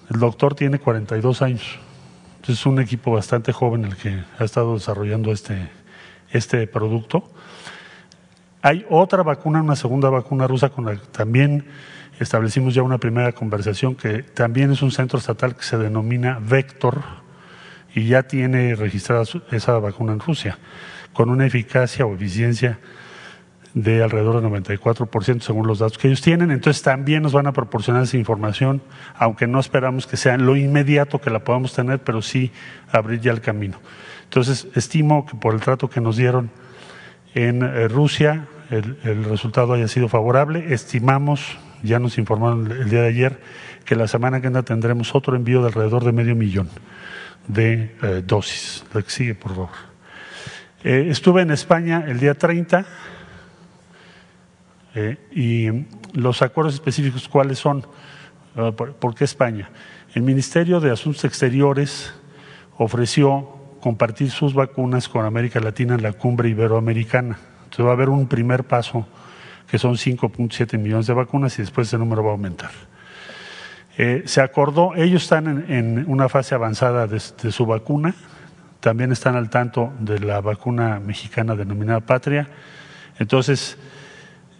Speaker 6: El doctor tiene 42 años. es un equipo bastante joven el que ha estado desarrollando este, este producto. Hay otra vacuna, una segunda vacuna rusa con la que también establecimos ya una primera conversación, que también es un centro estatal que se denomina Vector y ya tiene registrada esa vacuna en Rusia, con una eficacia o eficiencia de alrededor del 94% según los datos que ellos tienen. Entonces también nos van a proporcionar esa información, aunque no esperamos que sea lo inmediato que la podamos tener, pero sí abrir ya el camino. Entonces estimo que por el trato que nos dieron en eh, Rusia el, resultado haya sido favorable. Estimamos, ya nos informaron el día de ayer, que la semana que viene tendremos otro envío de alrededor de medio millón de eh, dosis. La que sigue, por favor. Eh, estuve en España el día 30 eh, y los acuerdos específicos, ¿cuáles son? Ah, ¿Por qué España? El Ministerio de Asuntos Exteriores ofreció compartir sus vacunas con América Latina en la cumbre iberoamericana. Entonces va a haber un primer paso que son 5.7 millones de vacunas y después ese número va a aumentar. Eh, se acordó, ellos están en, una fase avanzada de, su vacuna, también están al tanto de la vacuna mexicana denominada Patria. Entonces,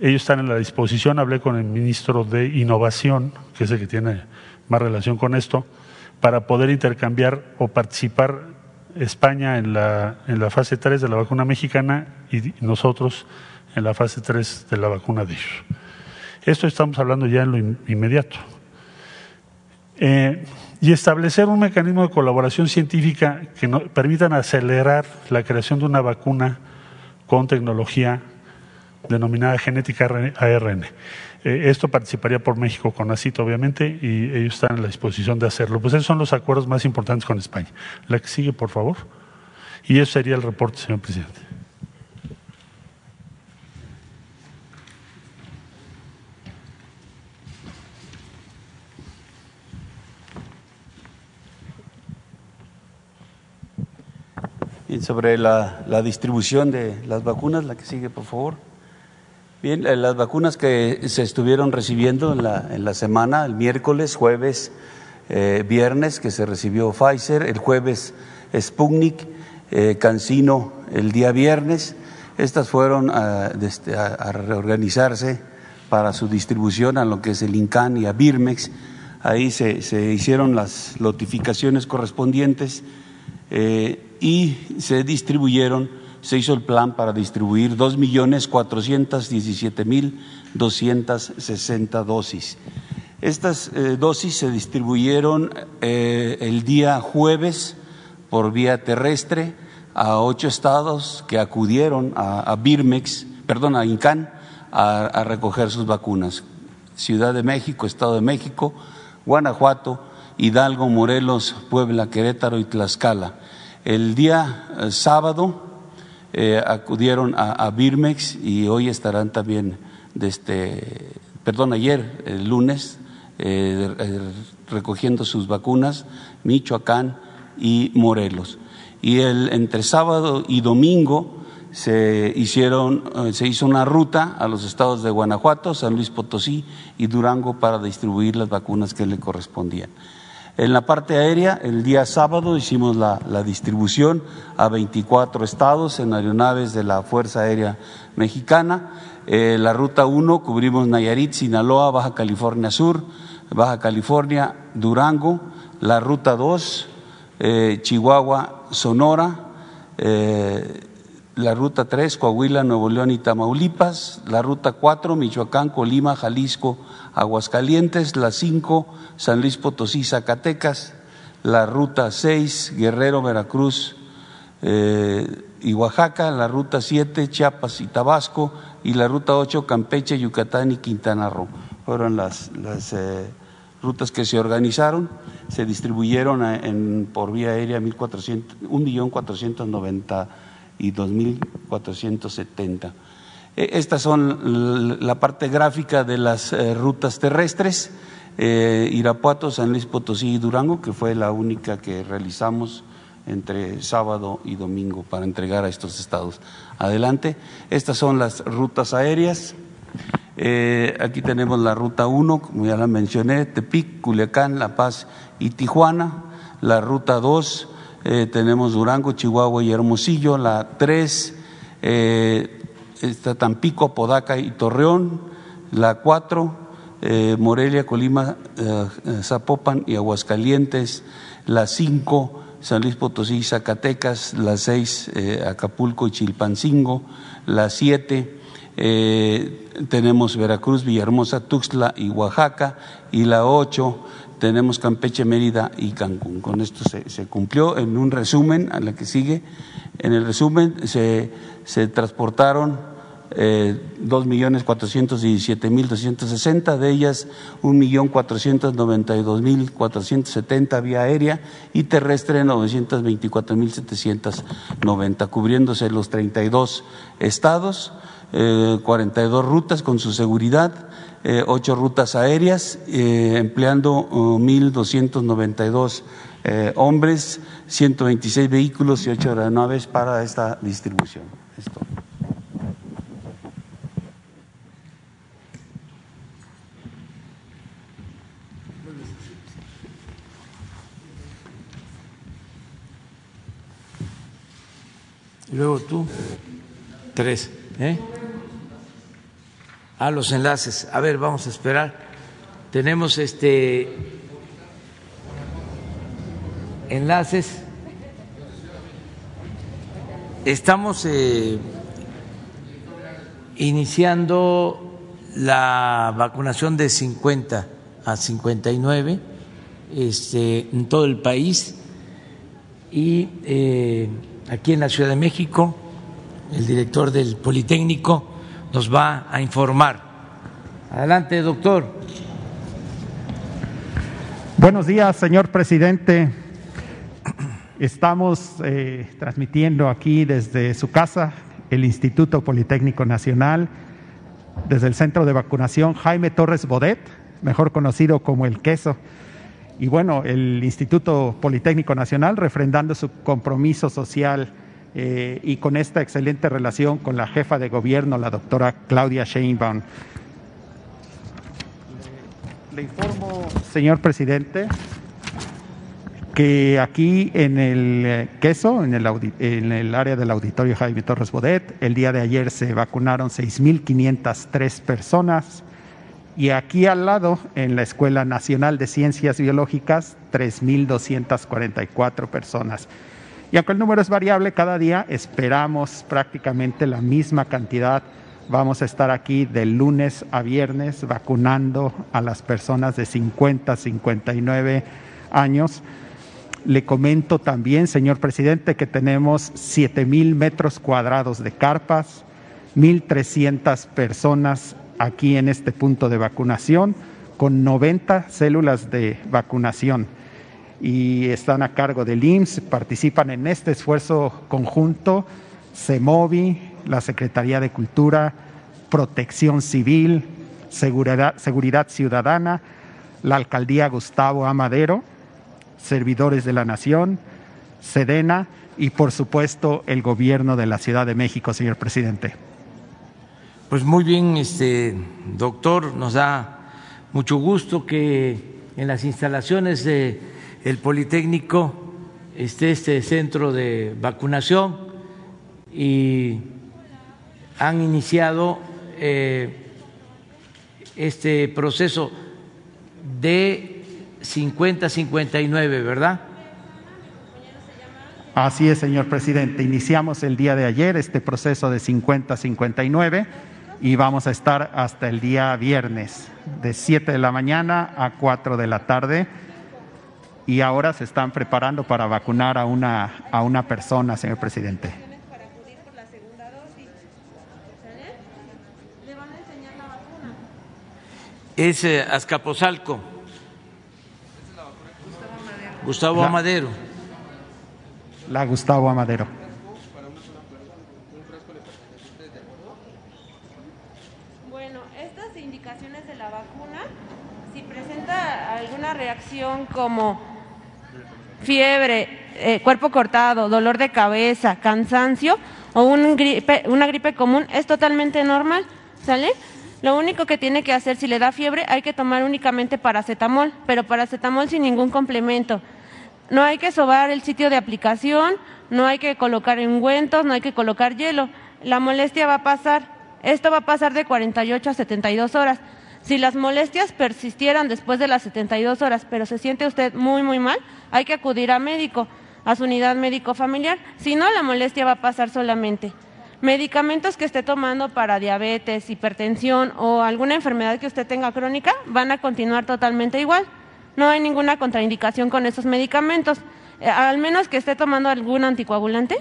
Speaker 6: ellos están en la disposición, hablé con el ministro de Innovación, que es el que tiene más relación con esto, para poder intercambiar o participar España en la, en la fase 3 de la vacuna mexicana y nosotros en la fase 3 de la vacuna de ellos. Esto estamos hablando ya en lo inmediato. Eh, y establecer un mecanismo de colaboración científica que nos permitan acelerar la creación de una vacuna con tecnología denominada genética ARN. Eh, esto participaría por México con ACIT, obviamente, y ellos están en la disposición de hacerlo. Pues esos son los acuerdos más importantes con España. La que sigue, por favor. Y eso sería el reporte, señor presidente.
Speaker 12: Y sobre la, la distribución de las vacunas, la que sigue, por favor. Bien, eh, las vacunas que se estuvieron recibiendo en la, en la semana, el miércoles, jueves, eh, viernes, que se recibió Pfizer, el jueves Sputnik, eh, Cancino el día viernes. Estas fueron a, este, a, reorganizarse para su distribución a lo que es el INCAN y a Birmex. Ahí se, se hicieron las notificaciones correspondientes y se distribuyeron se hizo el plan para distribuir 2.417.260 dosis. Estas eh, dosis se distribuyeron eh, el día jueves por vía terrestre a ocho estados que acudieron a, Birmex, perdón, a INCAN, a, a recoger sus vacunas. Ciudad de México, Estado de México, Guanajuato, Hidalgo, Morelos, Puebla, Querétaro y Tlaxcala. El día eh, sábado eh, acudieron a, Birmex y hoy estarán también, este, perdón, ayer, el lunes, eh, recogiendo sus vacunas, Michoacán y Morelos. Y el, entre sábado y domingo se, hicieron, se hizo una ruta a los estados de Guanajuato, San Luis Potosí y Durango para distribuir las vacunas que le correspondían. En la parte aérea, el día sábado hicimos la, distribución a 24 estados en aeronaves de la Fuerza Aérea Mexicana. Eh, la ruta 1 cubrimos Nayarit, Sinaloa, Baja California Sur, Baja California, Durango. La ruta 2, eh, Chihuahua, Sonora. Eh, la ruta 3, Coahuila, Nuevo León y Tamaulipas, la ruta 4, Michoacán, Colima, Jalisco, Aguascalientes, la 5, San Luis Potosí, Zacatecas, la ruta 6, Guerrero, Veracruz eh, y Oaxaca, la ruta 7, Chiapas y Tabasco, y la ruta 8, Campeche, Yucatán y Quintana Roo. Fueron las, eh, rutas que se organizaron, se distribuyeron en, por vía aérea 1.490.000 y 2.470. E, estas son la parte gráfica de las eh, rutas terrestres, eh, Irapuato, San Luis Potosí y Durango, que fue la única que realizamos entre sábado y domingo para entregar a estos estados. Adelante, estas son las rutas aéreas. Eh, aquí tenemos la ruta 1, como ya la mencioné, Tepic, Culiacán, La Paz y Tijuana. La ruta 2, eh, tenemos Durango, Chihuahua y Hermosillo, la 3 eh, está Tampico, Apodaca y Torreón, la 4 eh, Morelia, Colima, Zapopan y Aguascalientes, la 5 San Luis Potosí Zacatecas, la 6 Acapulco y Chilpancingo, la 7 tenemos Veracruz, Villahermosa, Tuxtla y Oaxaca, y la 8 tenemos Campeche, Mérida y Cancún. Con esto se, cumplió en un resumen, a la que sigue. En el resumen se, se transportaron eh, 2.417.260, de ellas 1.492.470 vía aérea y terrestre 924.790, cubriéndose los 32 estados, eh, 42 rutas con su seguridad eh, ocho rutas aéreas, eh, empleando 1.292 eh, hombres, 126 vehículos y ocho aeronaves para esta distribución.
Speaker 1: Y luego tú, tres. ¿eh? A los enlaces. A ver, vamos a esperar. Tenemos este enlaces. Estamos eh, iniciando la vacunación de 50 a 59 este, en todo el país y eh, aquí en la Ciudad de México el director del Politécnico nos va a informar. Adelante, doctor.
Speaker 13: Buenos días, señor presidente. Estamos eh, transmitiendo aquí desde su casa, el Instituto Politécnico Nacional, desde el Centro de Vacunación Jaime Torres Bodet, mejor conocido como el Queso. Y bueno, el Instituto Politécnico Nacional refrendando su compromiso social eh, y con esta excelente relación con la jefa de gobierno, la doctora Claudia Sheinbaum. Le informo, señor presidente, que aquí en el eh, queso, en el, en el, área del auditorio Jaime Torres Bodet, el día de ayer se vacunaron 6.503 personas y aquí al lado, en la Escuela Nacional de Ciencias Biológicas, 3.244 personas. Y aunque el número es variable cada día, esperamos prácticamente la misma cantidad. Vamos a estar aquí de lunes a viernes vacunando a las personas de 50 a 59 años. Le comento también, señor presidente, que tenemos 7 mil metros cuadrados de carpas, 1.300 personas aquí en este punto de vacunación, con 90 células de vacunación y están a cargo del IMSS, participan en este esfuerzo conjunto CEMOVI, la Secretaría de Cultura, Protección Civil, Seguridad, Seguridad Ciudadana, la Alcaldía Gustavo Amadero, servidores de la Nación, Sedena y, por supuesto, el gobierno de la Ciudad de México, señor presidente.
Speaker 1: Pues muy bien, este doctor, nos da mucho gusto que en las instalaciones del el Politécnico esté este centro de vacunación y han iniciado eh, este proceso de 50-59, ¿verdad?
Speaker 13: Así es, señor presidente. Iniciamos el día de ayer este proceso de 50-59 y vamos a estar hasta el día viernes de 7 de la mañana a 4 de la tarde y ahora se están preparando para vacunar a una, a una persona, señor presidente.
Speaker 1: Es eh, Azcapotzalco. Gustavo Amadero.
Speaker 13: La Gustavo Amadero.
Speaker 14: Bueno, estas indicaciones de la vacuna, si presenta alguna reacción como fiebre, eh, cuerpo cortado, dolor de cabeza, cansancio o un gripe, una gripe común, es totalmente normal, ¿sale? Lo único que tiene que hacer, si le da fiebre, hay que tomar únicamente paracetamol, pero paracetamol sin ningún complemento. No hay que sobar el sitio de aplicación, no hay que colocar ungüentos, no hay que colocar hielo. La molestia va a pasar. Esto va a pasar de 48 a 72 horas. Si las molestias persistieran después de las 72 horas, pero se siente usted muy, muy mal, hay que acudir a médico, a su unidad médico familiar. Si no, la molestia va a pasar solamente. Medicamentos que esté tomando para diabetes, hipertensión o alguna enfermedad que usted tenga crónica van a continuar totalmente igual. No hay ninguna contraindicación con esos medicamentos, eh, al menos que esté tomando algún anticoagulante,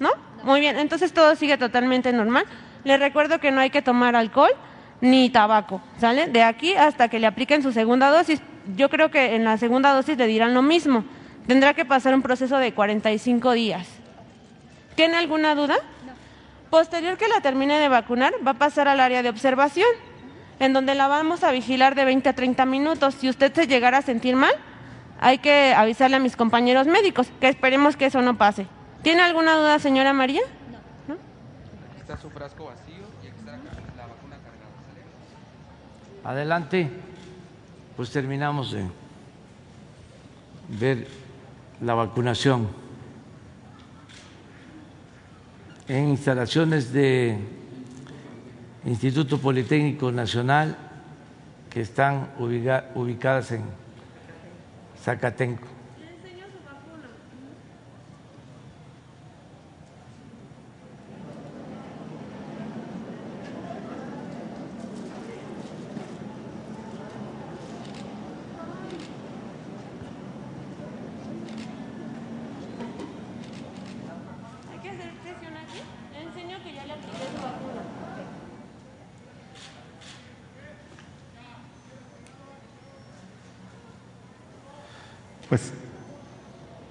Speaker 14: ¿no? Muy bien, entonces todo sigue totalmente normal. Le recuerdo que no hay que tomar alcohol ni tabaco, ¿sale? De aquí hasta que le apliquen su segunda dosis. Yo creo que en la segunda dosis le dirán lo mismo. Tendrá que pasar un proceso de 45 días. ¿Tiene alguna duda? Posterior que la termine de vacunar, va a pasar al área de observación en donde la vamos a vigilar de 20 a 30 minutos. Si usted se llegara a sentir mal, hay que avisarle a mis compañeros médicos, que esperemos que eso no pase. ¿Tiene alguna duda, señora María?
Speaker 15: No. Está su frasco vacío y aquí está la vacuna cargada.
Speaker 1: Adelante. Pues terminamos de ver la vacunación en instalaciones de Instituto Politécnico Nacional que están ubicadas en Zacatenco.
Speaker 13: Pues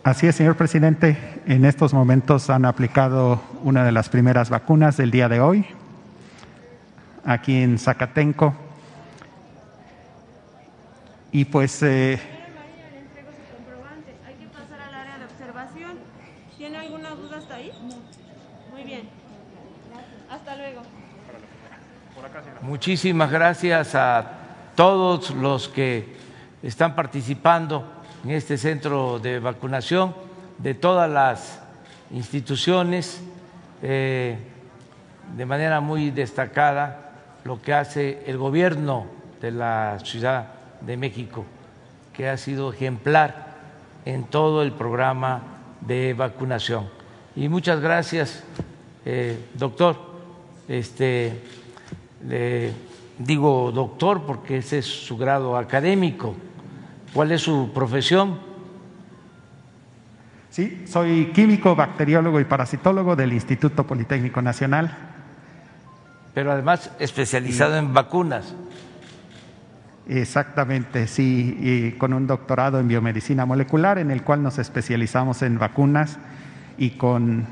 Speaker 13: así es, señor presidente. En estos momentos han aplicado una de las primeras vacunas del día de hoy, aquí en Zacatenco. Y pues... Eh.
Speaker 1: Muchísimas gracias a todos los que están participando en este centro de vacunación de todas las instituciones, eh, de manera muy destacada lo que hace el gobierno de la Ciudad de México, que ha sido ejemplar en todo el programa de vacunación. Y muchas gracias, eh, doctor. Este, le digo doctor porque ese es su grado académico ¿Cuál es su profesión?
Speaker 13: Sí, soy químico, bacteriólogo y parasitólogo del Instituto Politécnico Nacional.
Speaker 1: Pero además especializado en vacunas.
Speaker 13: Exactamente, sí, y con un doctorado en biomedicina molecular en el cual nos especializamos en vacunas y con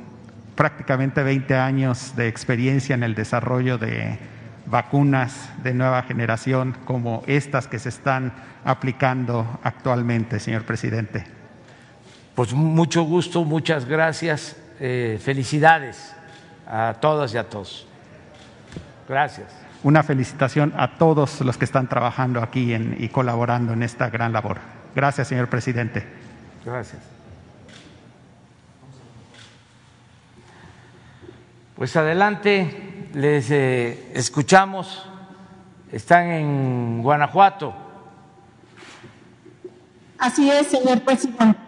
Speaker 13: prácticamente 20 años de experiencia en el desarrollo de vacunas de nueva generación como estas que se están aplicando actualmente, señor presidente.
Speaker 1: pues mucho gusto, muchas gracias, eh, felicidades a todas y a todos. Gracias.
Speaker 13: Una felicitación a todos los que están trabajando aquí en, y colaborando en esta gran labor. Gracias, señor presidente.
Speaker 1: Gracias. Pues adelante, les eh, escuchamos. Están en Guanajuato.
Speaker 16: Así es, señor presidente.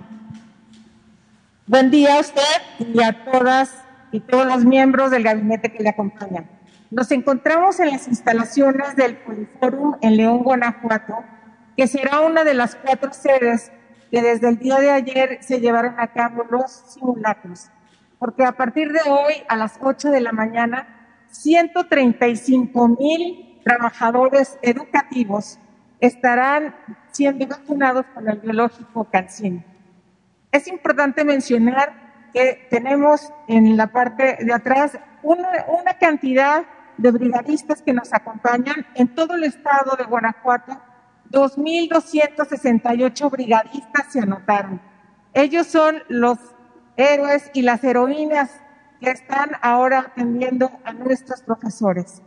Speaker 16: Buen día a usted y a todas y todos los miembros del gabinete que le acompañan. Nos encontramos en las instalaciones del Poliforum en León, Guanajuato, que será una de las cuatro sedes que desde el día de ayer se llevaron a cabo los simulacros. Porque a partir de hoy, a las 8 de la mañana, 135 mil trabajadores educativos estarán siendo vacunados con el biológico Cancino. Es importante mencionar que tenemos en la parte de atrás una, una cantidad de brigadistas que nos acompañan en todo el estado de Guanajuato. 2.268 brigadistas se anotaron. Ellos son los héroes y las heroínas que están ahora atendiendo a nuestros profesores.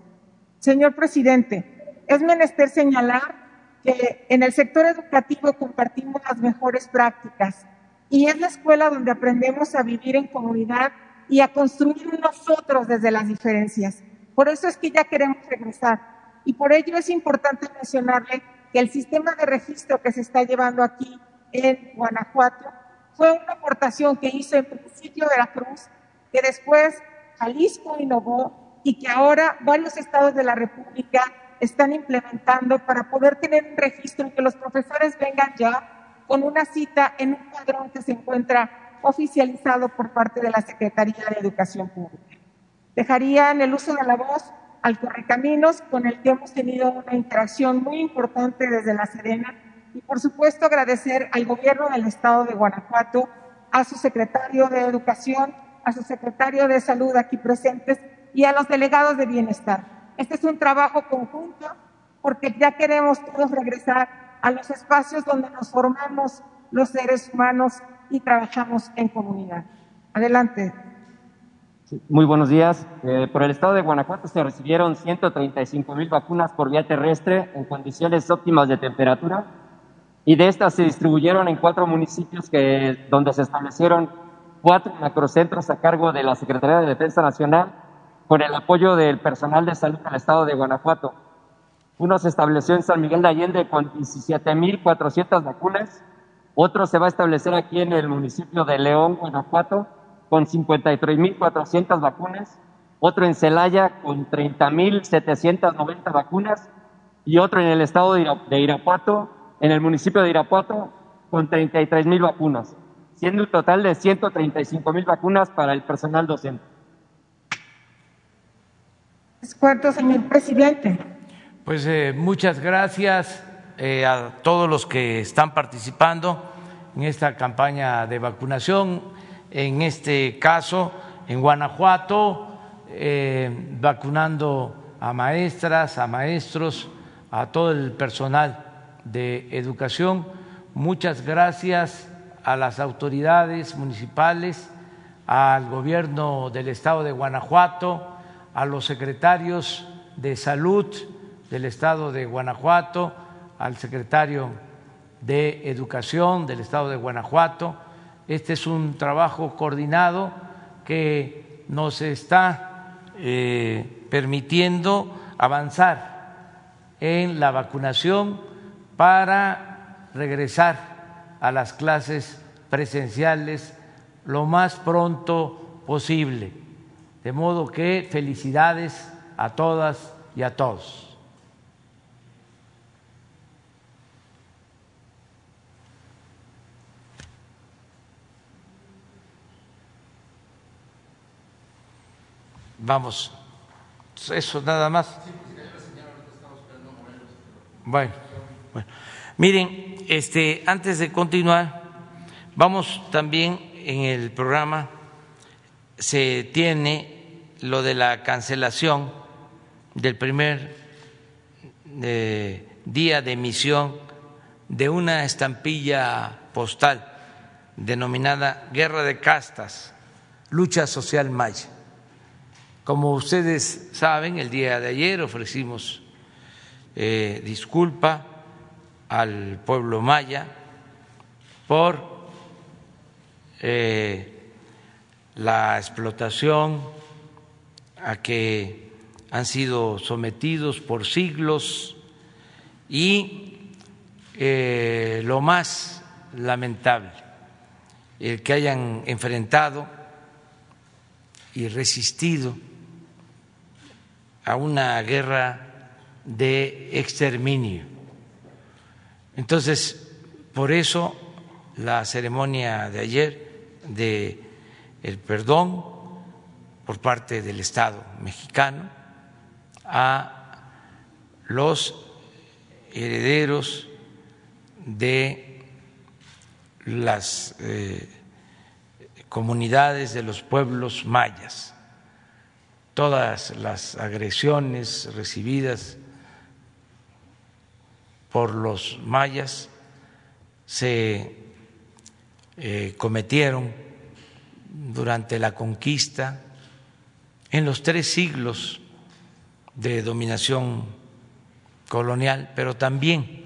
Speaker 16: Señor presidente, es menester señalar que en el sector educativo compartimos las mejores prácticas y es la escuela donde aprendemos a vivir en comunidad y a construir nosotros desde las diferencias. Por eso es que ya queremos regresar. Y por ello es importante mencionarle que el sistema de registro que se está llevando aquí en Guanajuato fue una aportación que hizo en principio Veracruz, que después Jalisco innovó y que ahora varios estados de la República están implementando para poder tener un registro y que los profesores vengan ya con una cita en un padrón que se encuentra oficializado por parte de la Secretaría de Educación Pública. Dejarían el uso de la voz al Correcaminos, con el que hemos tenido una interacción muy importante desde la Serena, y por supuesto agradecer al gobierno del estado de Guanajuato, a su secretario de Educación, a su secretario de Salud aquí presentes y a los delegados de Bienestar. Este es un trabajo conjunto porque ya queremos todos regresar a los espacios donde nos formamos los seres humanos y trabajamos en comunidad. Adelante.
Speaker 17: Muy buenos días. Eh, por el estado de Guanajuato se recibieron 135 mil vacunas por vía terrestre en condiciones óptimas de temperatura y de estas se distribuyeron en cuatro municipios que, donde se establecieron cuatro macrocentros a cargo de la Secretaría de Defensa Nacional con el apoyo del personal de salud del estado de Guanajuato. Uno se estableció en San Miguel de Allende con 17.400 vacunas, otro se va a establecer aquí en el municipio de León, Guanajuato, con 53.400 vacunas, otro en Celaya con 30.790 vacunas. Y otro en el estado de Irapuato, en el municipio de Irapuato, con 33.000 vacunas, siendo un total de 135.000 vacunas para el personal docente.
Speaker 16: ¿Cuánto, señor presidente?
Speaker 1: Pues eh, muchas gracias eh, a todos los que están participando en esta campaña de vacunación en este caso en Guanajuato, eh, vacunando a maestras, a maestros, a todo el personal de educación. Muchas gracias a las autoridades municipales, al gobierno del estado de Guanajuato, a los secretarios de salud del estado de Guanajuato, al secretario de educación del estado de Guanajuato, este es un trabajo coordinado que nos está eh, permitiendo avanzar en la vacunación para regresar a las clases presenciales lo más pronto posible. De modo que felicidades a todas y a todos. Vamos, eso nada más. Bueno, bueno. Miren, este, antes de continuar, vamos también en el programa, se tiene lo de la cancelación del primer eh, día de emisión de una estampilla postal denominada Guerra de Castas, Lucha Social Maya. Como ustedes saben, el día de ayer ofrecimos eh, disculpa al pueblo maya por eh, la explotación a que han sido sometidos por siglos y eh, lo más lamentable, el que hayan enfrentado y resistido a una guerra de exterminio. Entonces, por eso la ceremonia de ayer de el perdón por parte del Estado mexicano a los herederos de las eh, comunidades de los pueblos mayas. Todas las agresiones recibidas por los mayas se eh, cometieron durante la conquista en los tres siglos de dominación colonial, pero también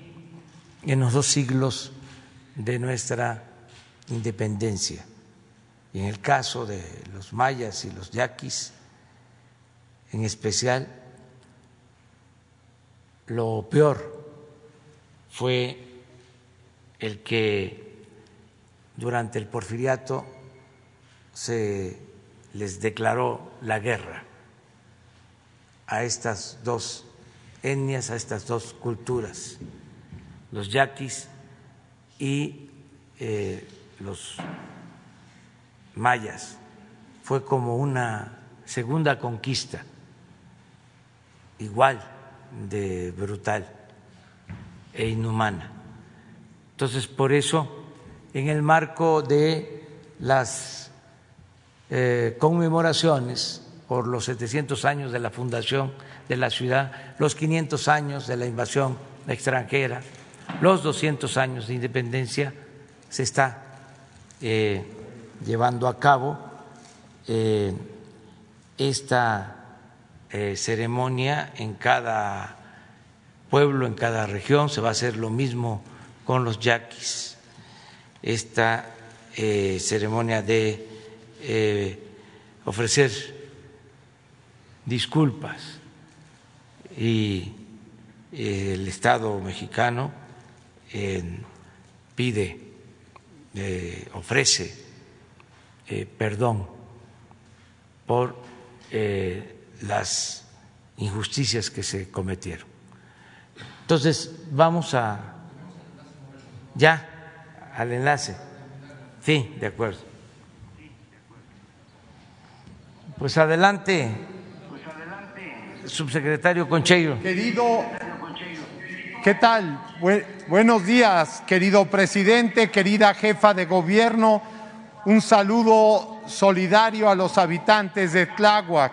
Speaker 1: en los dos siglos de nuestra independencia. Y en el caso de los mayas y los yaquis, en especial, lo peor fue el que durante el porfiriato se les declaró la guerra a estas dos etnias, a estas dos culturas, los yaquis y eh, los mayas. Fue como una segunda conquista, igual de brutal e inhumana. Entonces, por eso, en el marco de las eh, conmemoraciones por los 700 años de la fundación de la ciudad, los 500 años de la invasión extranjera, los 200 años de independencia, se está eh, llevando a cabo eh, esta ceremonia en cada pueblo, en cada región, se va a hacer lo mismo con los yaquis, esta ceremonia de eh, ofrecer disculpas y el Estado mexicano pide, eh, ofrece eh, perdón por las injusticias que se cometieron. Entonces, vamos a ya al enlace. Sí, de acuerdo. Pues adelante, subsecretario Concheiro.
Speaker 18: Querido, ¿qué tal? buenos días, querido presidente, querida jefa de gobierno. Un saludo solidario a los habitantes de Tláhuac.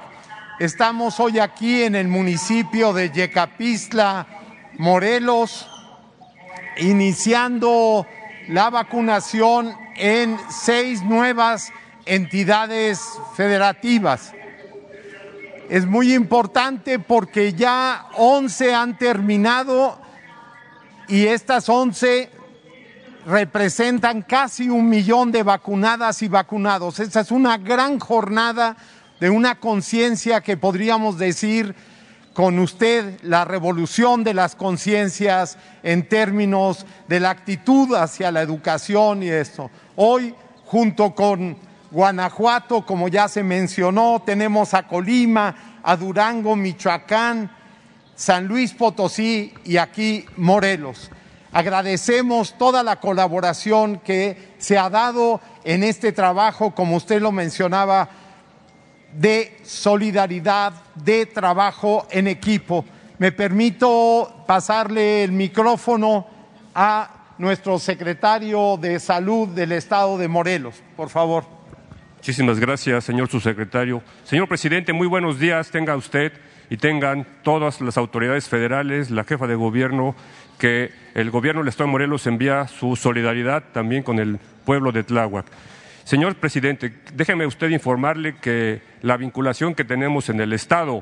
Speaker 18: Estamos hoy aquí en el municipio de Yecapistla, Morelos, iniciando la vacunación en seis nuevas entidades federativas. Es muy importante porque ya 11 han terminado y estas 11 representan casi un millón de vacunadas y vacunados. Esta es una gran jornada de una conciencia que podríamos decir con usted la revolución de las conciencias en términos de la actitud hacia la educación y esto. Hoy, junto con Guanajuato, como ya se mencionó, tenemos a Colima, a Durango, Michoacán, San Luis Potosí y aquí Morelos. Agradecemos toda la colaboración que se ha dado en este trabajo, como usted lo mencionaba, de solidaridad, de trabajo en equipo. Me permito pasarle el micrófono a nuestro secretario de Salud del Estado de Morelos, por favor.
Speaker 19: Muchísimas gracias, señor subsecretario. Señor presidente, muy buenos días, tenga usted. y tengan todas las autoridades federales, la jefa de gobierno, que el gobierno del Estado de Morelos envía su solidaridad también con el pueblo de Tláhuac. Señor presidente, déjeme usted informarle que la vinculación que tenemos en el Estado,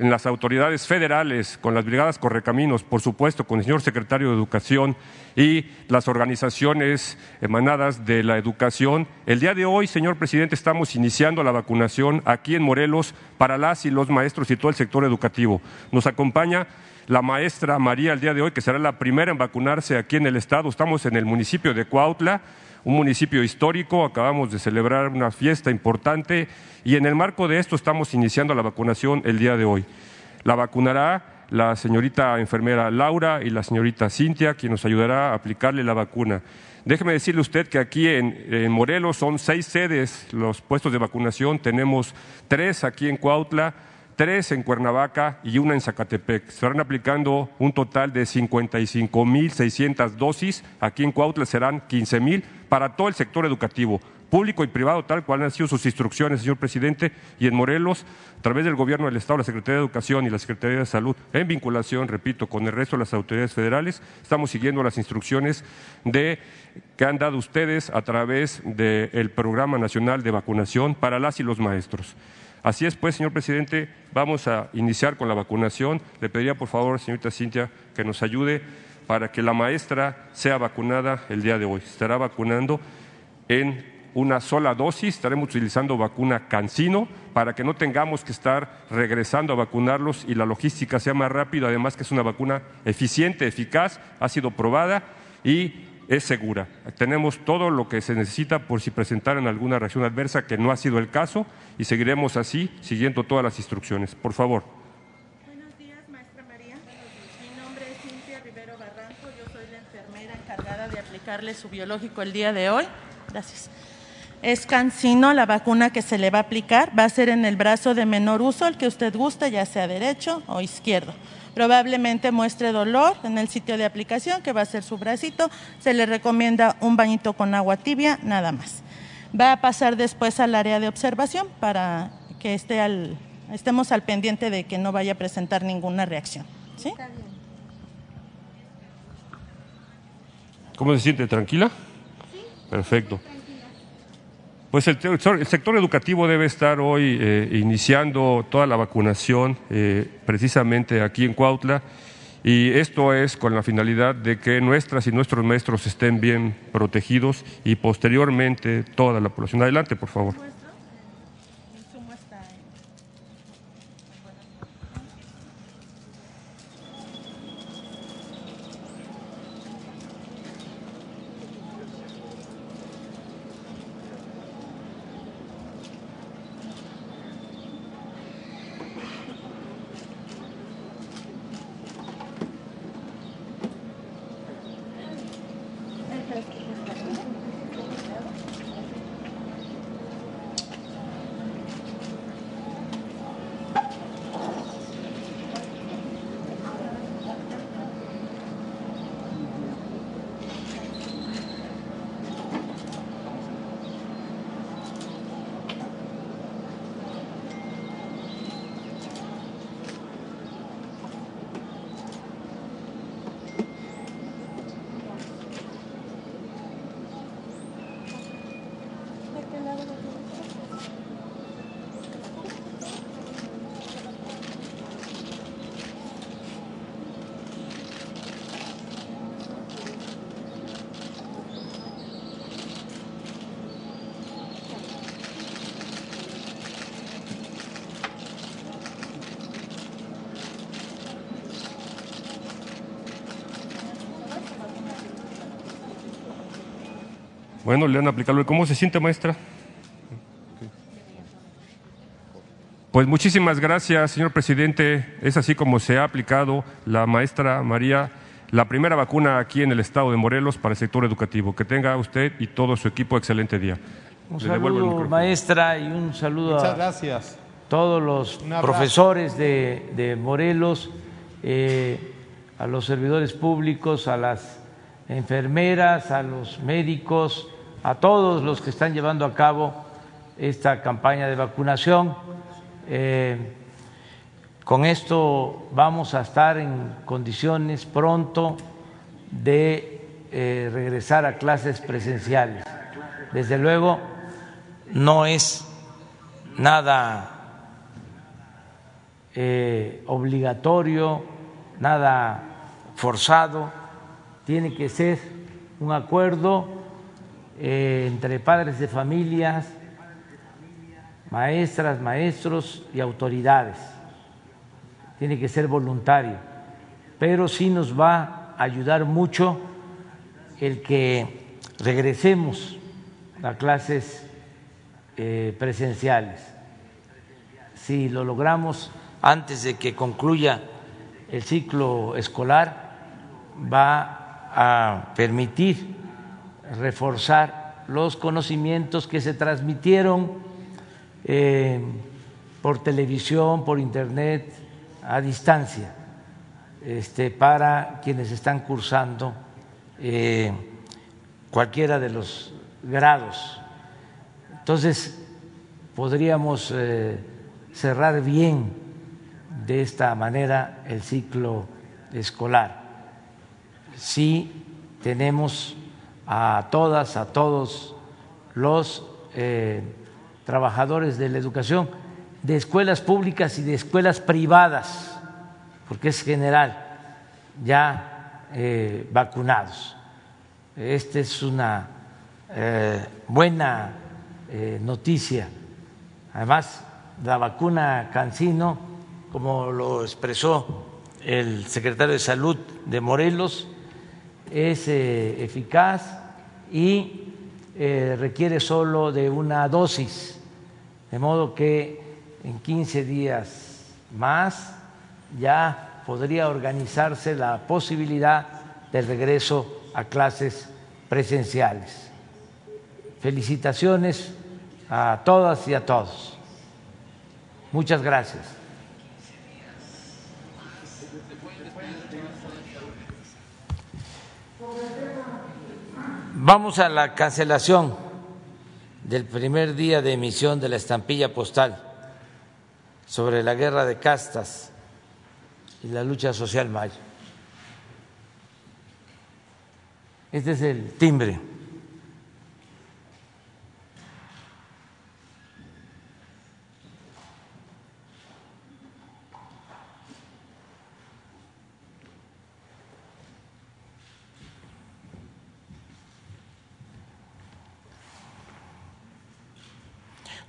Speaker 19: en las autoridades federales, con las brigadas Correcaminos, por supuesto, con el señor secretario de Educación y las organizaciones emanadas de la educación. El día de hoy, señor presidente, estamos iniciando la vacunación aquí en Morelos para las y los maestros y todo el sector educativo. Nos acompaña la maestra María el día de hoy, que será la primera en vacunarse aquí en el estado. Estamos en el municipio de Cuautla, un municipio histórico. Acabamos de celebrar una fiesta importante y en el marco de esto estamos iniciando la vacunación el día de hoy. La vacunará la señorita enfermera Laura y la señorita Cintia, quien nos ayudará a aplicarle la vacuna. Déjeme decirle usted que aquí en, Morelos son seis sedes los puestos de vacunación, tenemos tres aquí en Cuautla, tres en Cuernavaca y una en Zacatepec. Se estarán aplicando un total de 55.600 dosis, aquí en Cuautla serán 15.000 para todo el sector educativo público y privado, tal cual han sido sus instrucciones, señor presidente, y en Morelos, a través del Gobierno del Estado, la Secretaría de Educación y la Secretaría de Salud, en vinculación, repito, con el resto de las autoridades federales, estamos siguiendo las instrucciones de, que han dado ustedes a través del Programa Nacional de Vacunación para las y los maestros. Así es, pues, señor presidente, vamos a iniciar con la vacunación. Le pediría, por favor, señorita Cintia, que nos ayude para que la maestra sea vacunada el día de hoy. Estará vacunando en una sola dosis, estaremos utilizando vacuna Cancino para que no tengamos que estar regresando a vacunarlos y la logística sea más rápida, además que es una vacuna eficiente, eficaz, ha sido probada y es segura. Tenemos todo lo que se necesita por si presentaran alguna reacción adversa, que no ha sido el caso, y seguiremos así, siguiendo todas las instrucciones. Por favor.
Speaker 20: Buenos días, maestra María. Mi nombre es Cintia Rivero Barranco, yo soy la enfermera su biológico el día de hoy. Gracias. Es Cancino la vacuna que se le va a aplicar. Va a ser en el brazo de menor uso, el que usted guste, ya sea derecho o izquierdo. Probablemente muestre dolor en el sitio de aplicación, que va a ser su bracito. Se le recomienda un bañito con agua tibia, nada más. Va a pasar después al área de observación para que esté al, estemos al pendiente de que no vaya a presentar ninguna reacción. ¿sí?
Speaker 19: ¿Cómo se siente? ¿Tranquila? Perfecto. Pues el, el, sector educativo debe estar hoy eh, iniciando toda la vacunación eh, precisamente aquí en Cuautla y esto es con la finalidad de que nuestras y nuestros maestros estén bien protegidos y posteriormente toda la población. Adelante, por favor. Bueno, le han aplicado. ¿Cómo se siente, maestra? Pues muchísimas gracias, señor presidente. Es así como se ha aplicado la maestra María la primera vacuna aquí en el estado de Morelos para el sector educativo. Que tenga usted y todo su equipo excelente día.
Speaker 1: Un saludo, maestra, y un saludo
Speaker 18: Muchas
Speaker 1: a
Speaker 18: gracias.
Speaker 1: todos los profesores de, de Morelos, eh, a los servidores públicos, a las enfermeras, a los médicos, a todos los que están llevando a cabo esta campaña de vacunación. Eh, Con esto vamos a estar en condiciones pronto de eh, regresar a clases presenciales. Desde luego, no es nada eh, obligatorio, nada forzado, tiene que ser un acuerdo eh, entre padres de familias, maestras, maestros y autoridades. Tiene que ser voluntario, pero sí nos va a ayudar mucho el que regresemos a clases eh, presenciales. Si lo logramos antes de que concluya el ciclo escolar, va a permitir reforzar los conocimientos que se transmitieron eh, por televisión, por internet, a distancia, este, para quienes están cursando eh, cualquiera de los grados. Entonces, podríamos eh, cerrar bien de esta manera el ciclo escolar. Si tenemos a todas, a todos los eh, trabajadores de la educación, de escuelas públicas y de escuelas privadas, porque es general, ya eh, vacunados. Esta es una eh, buena noticia. Además, la vacuna Cancino, como lo expresó el secretario de Salud de Morelos, es eficaz y requiere solo de una dosis, de modo que en 15 días más ya podría organizarse la posibilidad del regreso a clases presenciales. Felicitaciones a todas y a todos. Muchas gracias. Vamos a la cancelación del primer día de emisión de la estampilla postal sobre la guerra de castas y la lucha social maya. Este es el timbre.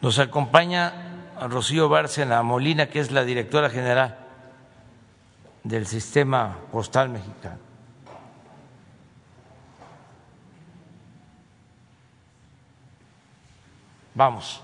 Speaker 1: Nos acompaña Rocío Bárcena Molina, que es la directora general del sistema postal mexicano. Vamos.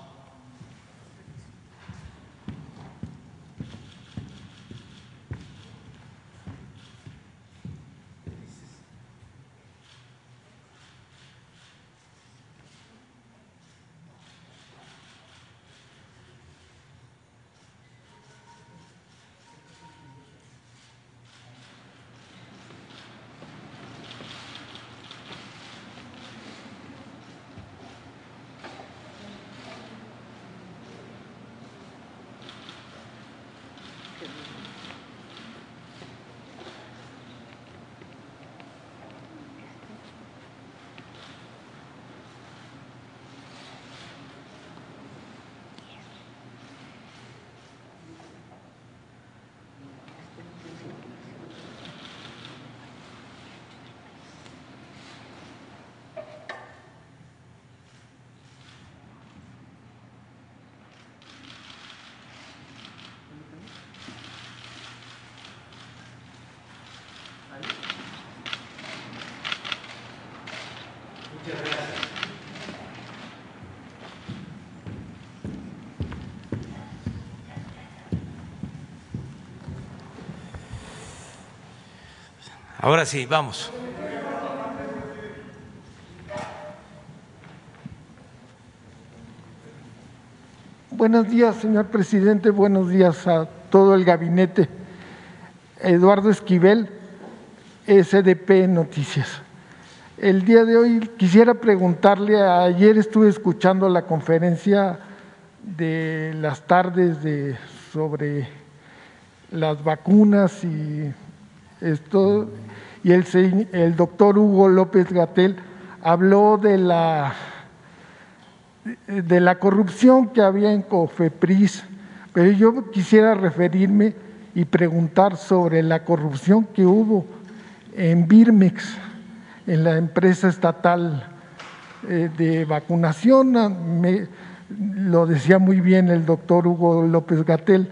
Speaker 1: Ahora sí, vamos.
Speaker 21: Buenos días, señor presidente. Buenos días a todo el gabinete. Eduardo Esquivel, SDP Noticias. El día de hoy quisiera preguntarle, ayer estuve escuchando la conferencia de las tardes de, sobre las vacunas y esto, y el, el doctor Hugo López Gatel habló de la, de la corrupción que había en COFEPRIS, pero yo quisiera referirme y preguntar sobre la corrupción que hubo en Birmex, en la empresa estatal eh, de vacunación. Me, lo decía muy bien el doctor Hugo López Gatel,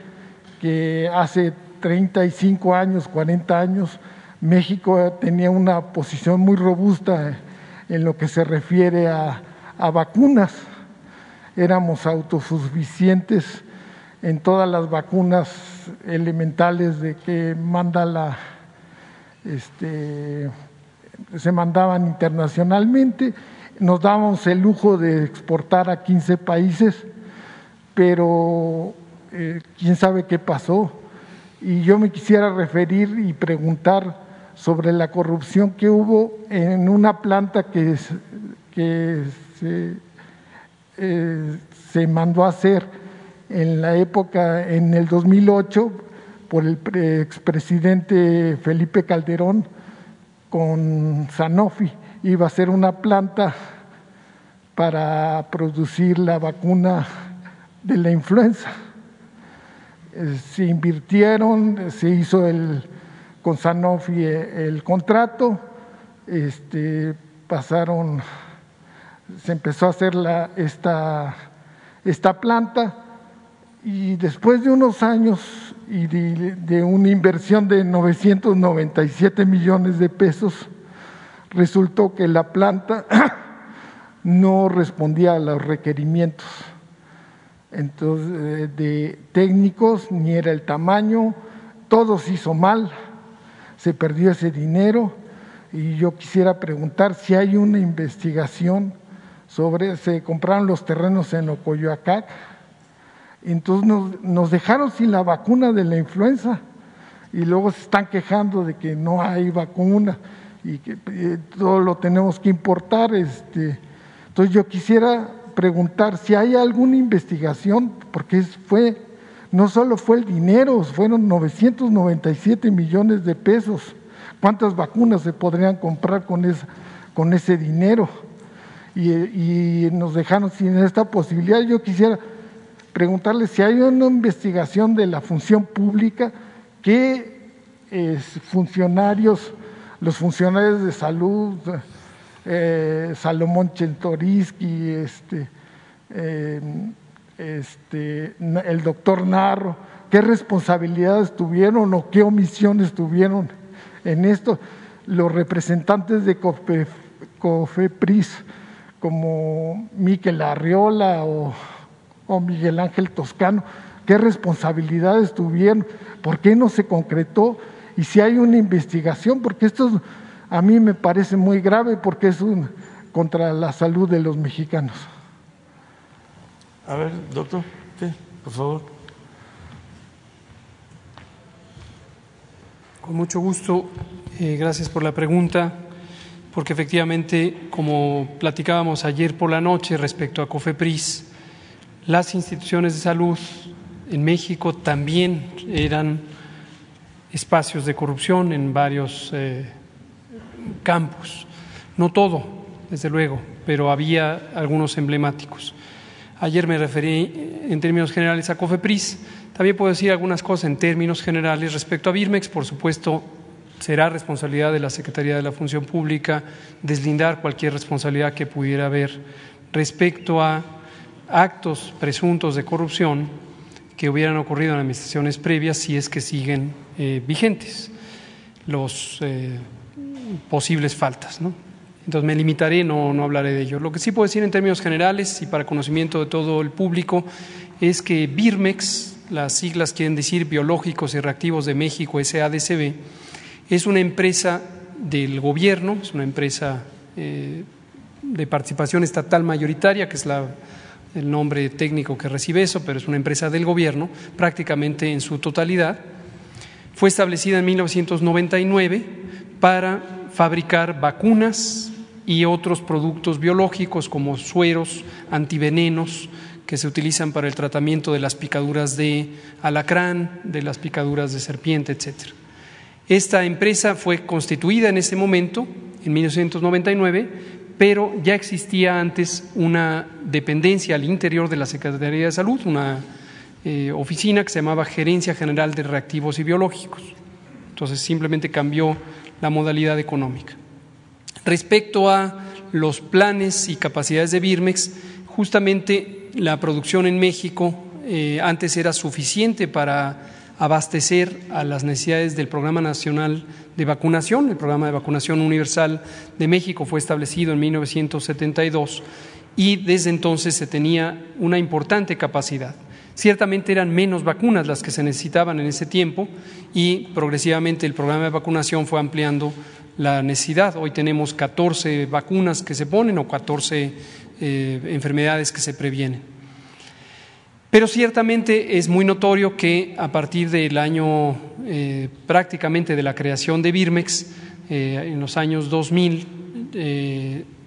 Speaker 21: que hace 35 años, 40 años, México tenía una posición muy robusta en lo que se refiere a, vacunas. Éramos autosuficientes en todas las vacunas elementales de que manda la, este, se mandaban internacionalmente, nos dábamos el lujo de exportar a 15 países, pero eh, quién sabe qué pasó. Y yo me quisiera referir y preguntar sobre la corrupción que hubo en una planta que, se, eh, se mandó a hacer en la época, en el 2008, por el expresidente Felipe Calderón con Sanofi. Iba a ser una planta para producir la vacuna de la influenza. Eh, se invirtieron, se hizo el, con Sanofi el contrato, este, pasaron, se empezó a hacer la, esta, esta planta y después de unos años y de, una inversión de 997 millones de pesos, resultó que la planta no respondía a los requerimientos entonces, eh, de técnicos, ni era el tamaño, todo se hizo mal, se perdió ese dinero y yo quisiera preguntar si hay una investigación sobre, se compraron los terrenos en Ocoyoacac, entonces nos, dejaron sin la vacuna de la influenza y luego se están quejando de que no hay vacuna y que eh, todo lo tenemos que importar. Este. Entonces yo quisiera preguntar si hay alguna investigación, porque fue, no solo fue el dinero, fueron 997 millones de pesos. ¿Cuántas vacunas se podrían comprar con, esa, con ese dinero? Y, nos dejaron sin esta posibilidad. Yo quisiera preguntarle si hay una investigación de la función pública que funcionarios, los funcionarios de salud, eh, Salomón Chentoriski, este, eh, este, el doctor Narro, qué responsabilidades tuvieron o qué omisiones tuvieron en esto los representantes de COFEPRIS como Miquel Arriola o o Miguel Ángel Toscano, qué responsabilidades tuvieron, por qué no se concretó y si hay una investigación, porque esto a mí me parece muy grave porque es un, contra la salud de los mexicanos.
Speaker 1: A ver, doctor, ¿qué? por favor.
Speaker 11: Con mucho gusto, eh, gracias por la pregunta, porque efectivamente, como platicábamos ayer por la noche respecto a COFEPRIS, las instituciones de salud en México también eran espacios de corrupción en varios eh, campos. No todo, desde luego, pero había algunos emblemáticos. Ayer me referí en términos generales a COFEPRIS. También puedo decir algunas cosas en términos generales respecto a Birmex. Por supuesto, será responsabilidad de la Secretaría de la Función Pública deslindar cualquier responsabilidad que pudiera haber respecto a actos presuntos de corrupción que hubieran ocurrido en administraciones previas si es que siguen eh, vigentes los eh, posibles faltas. Entonces me limitaré, no, no hablaré de ello. Lo que sí puedo decir en términos generales y para conocimiento de todo el público es que Birmex, las siglas quieren decir Biológicos y Reactivos de México, SADCB, es una empresa del gobierno, es una empresa eh, de participación estatal mayoritaria, que es el nombre técnico que recibe eso, pero es una empresa del gobierno prácticamente en su totalidad. Fue establecida en 1999 para fabricar vacunas y otros productos biológicos como sueros, antivenenos, que se utilizan para el tratamiento de las picaduras de alacrán, de las picaduras de serpiente, etcétera. Esta empresa fue constituida en ese momento, en 1999, pero ya existía antes una dependencia al interior de la Secretaría de Salud, una eh, oficina que se llamaba Gerencia General de Reactivos y Biológicos. Entonces simplemente cambió la modalidad económica. Respecto a los planes y capacidades de Birmex, justamente la producción en México eh, antes era suficiente para abastecer a las necesidades del Programa Nacional de Vacunación. El Programa de Vacunación Universal de México fue establecido en 1972 y desde entonces se tenía una importante capacidad. Ciertamente eran menos vacunas las que se necesitaban en ese tiempo y progresivamente el programa de vacunación fue ampliando la necesidad. Hoy tenemos 14 vacunas que se ponen o 14 eh, enfermedades que se previenen. Pero ciertamente es muy notorio que a partir del año eh, prácticamente de la creación de Birmex, eh, en los años 2000,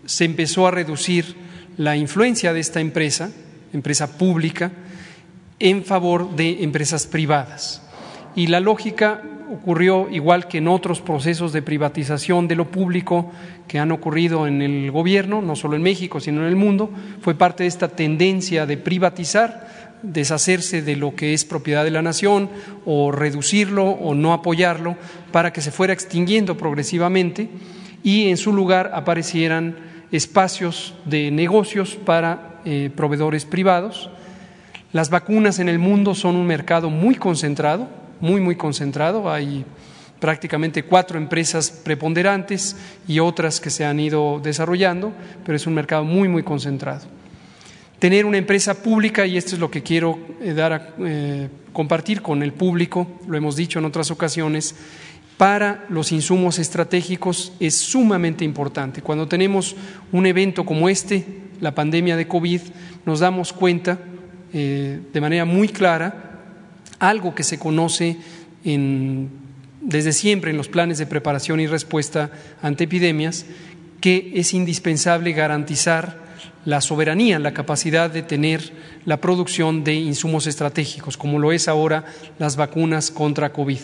Speaker 11: se empezó a reducir la influencia de esta empresa, empresa pública, en favor de empresas privadas. Y la lógica ocurrió igual que en otros procesos de privatización de lo público que han ocurrido en el gobierno, no solo en México, sino en el mundo, fue parte de esta tendencia de privatizar, deshacerse de lo que es propiedad de la nación o reducirlo o no apoyarlo para que se fuera extinguiendo progresivamente y en su lugar aparecieran espacios de negocios para eh, proveedores privados las vacunas en el mundo son un mercado muy concentrado, muy, muy concentrado. Hay prácticamente cuatro empresas preponderantes y otras que se han ido desarrollando, pero es un mercado muy, muy concentrado. Tener una empresa pública, y esto es lo que quiero eh, dar a, eh, compartir con el público, lo hemos dicho en otras ocasiones, para los insumos estratégicos es sumamente importante. Cuando tenemos un evento como este, la pandemia de COVID, nos damos cuenta eh, de manera muy clara algo que se conoce desde siempre en los planes de preparación y respuesta ante epidemias, que es indispensable garantizar la soberanía, la capacidad de tener la producción de insumos estratégicos, como lo es ahora las vacunas contra COVID.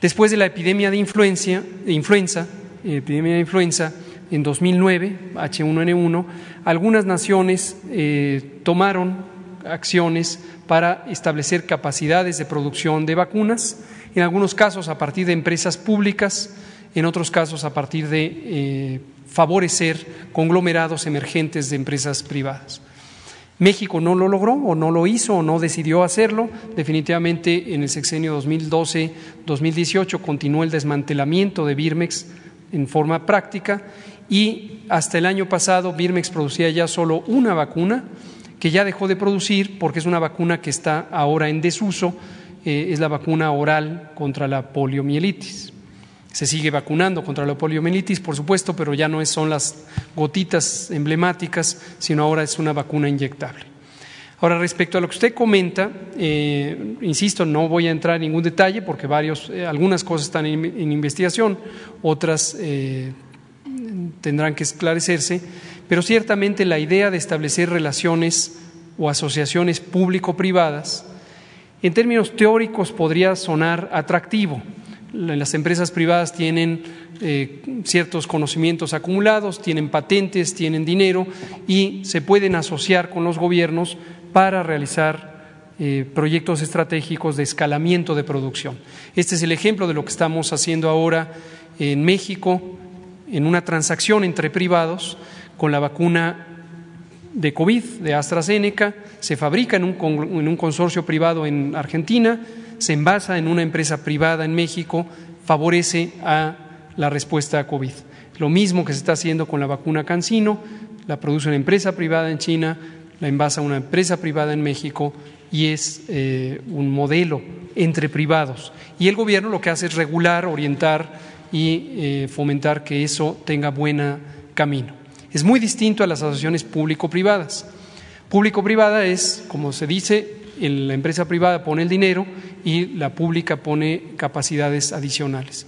Speaker 11: Después de la epidemia de influenza, influenza epidemia de influenza en 2009, H1N1, algunas naciones eh, tomaron acciones para establecer capacidades de producción de vacunas, en algunos casos a partir de empresas públicas, en otros casos a partir de eh, favorecer conglomerados emergentes de empresas privadas. México no lo logró o no lo hizo o no decidió hacerlo. Definitivamente en el sexenio 2012-2018 continuó el desmantelamiento de Birmex en forma práctica y hasta el año pasado Birmex producía ya solo una vacuna que ya dejó de producir porque es una vacuna que está ahora en desuso, eh, es la vacuna oral contra la poliomielitis. Se sigue vacunando contra la poliomielitis, por supuesto, pero ya no son las gotitas emblemáticas, sino ahora es una vacuna inyectable. Ahora, respecto a lo que usted comenta, eh, insisto, no voy a entrar en ningún detalle porque varios, eh, algunas cosas están en, investigación, otras tendrán que esclarecerse pero ciertamente la idea de establecer relaciones o asociaciones público-privadas, en términos teóricos podría sonar atractivo. Las empresas privadas tienen eh, ciertos conocimientos acumulados, tienen patentes, tienen dinero y se pueden asociar con los gobiernos para realizar eh, proyectos estratégicos de escalamiento de producción. Este es el ejemplo de lo que estamos haciendo ahora en México en una transacción entre privados con la vacuna de COVID de AstraZeneca, se fabrica en un, consorcio privado en Argentina, se envasa en una empresa privada en México, favorece a la respuesta a COVID. Lo mismo que se está haciendo con la vacuna Cancino, la produce una empresa privada en China, la envasa una empresa privada en México y es eh, un modelo entre privados. Y el gobierno lo que hace es regular, orientar y eh, fomentar que eso tenga buen camino. Es muy distinto a las asociaciones público-privadas. Público-privada es, como se dice, la empresa privada pone el dinero y la pública pone capacidades adicionales.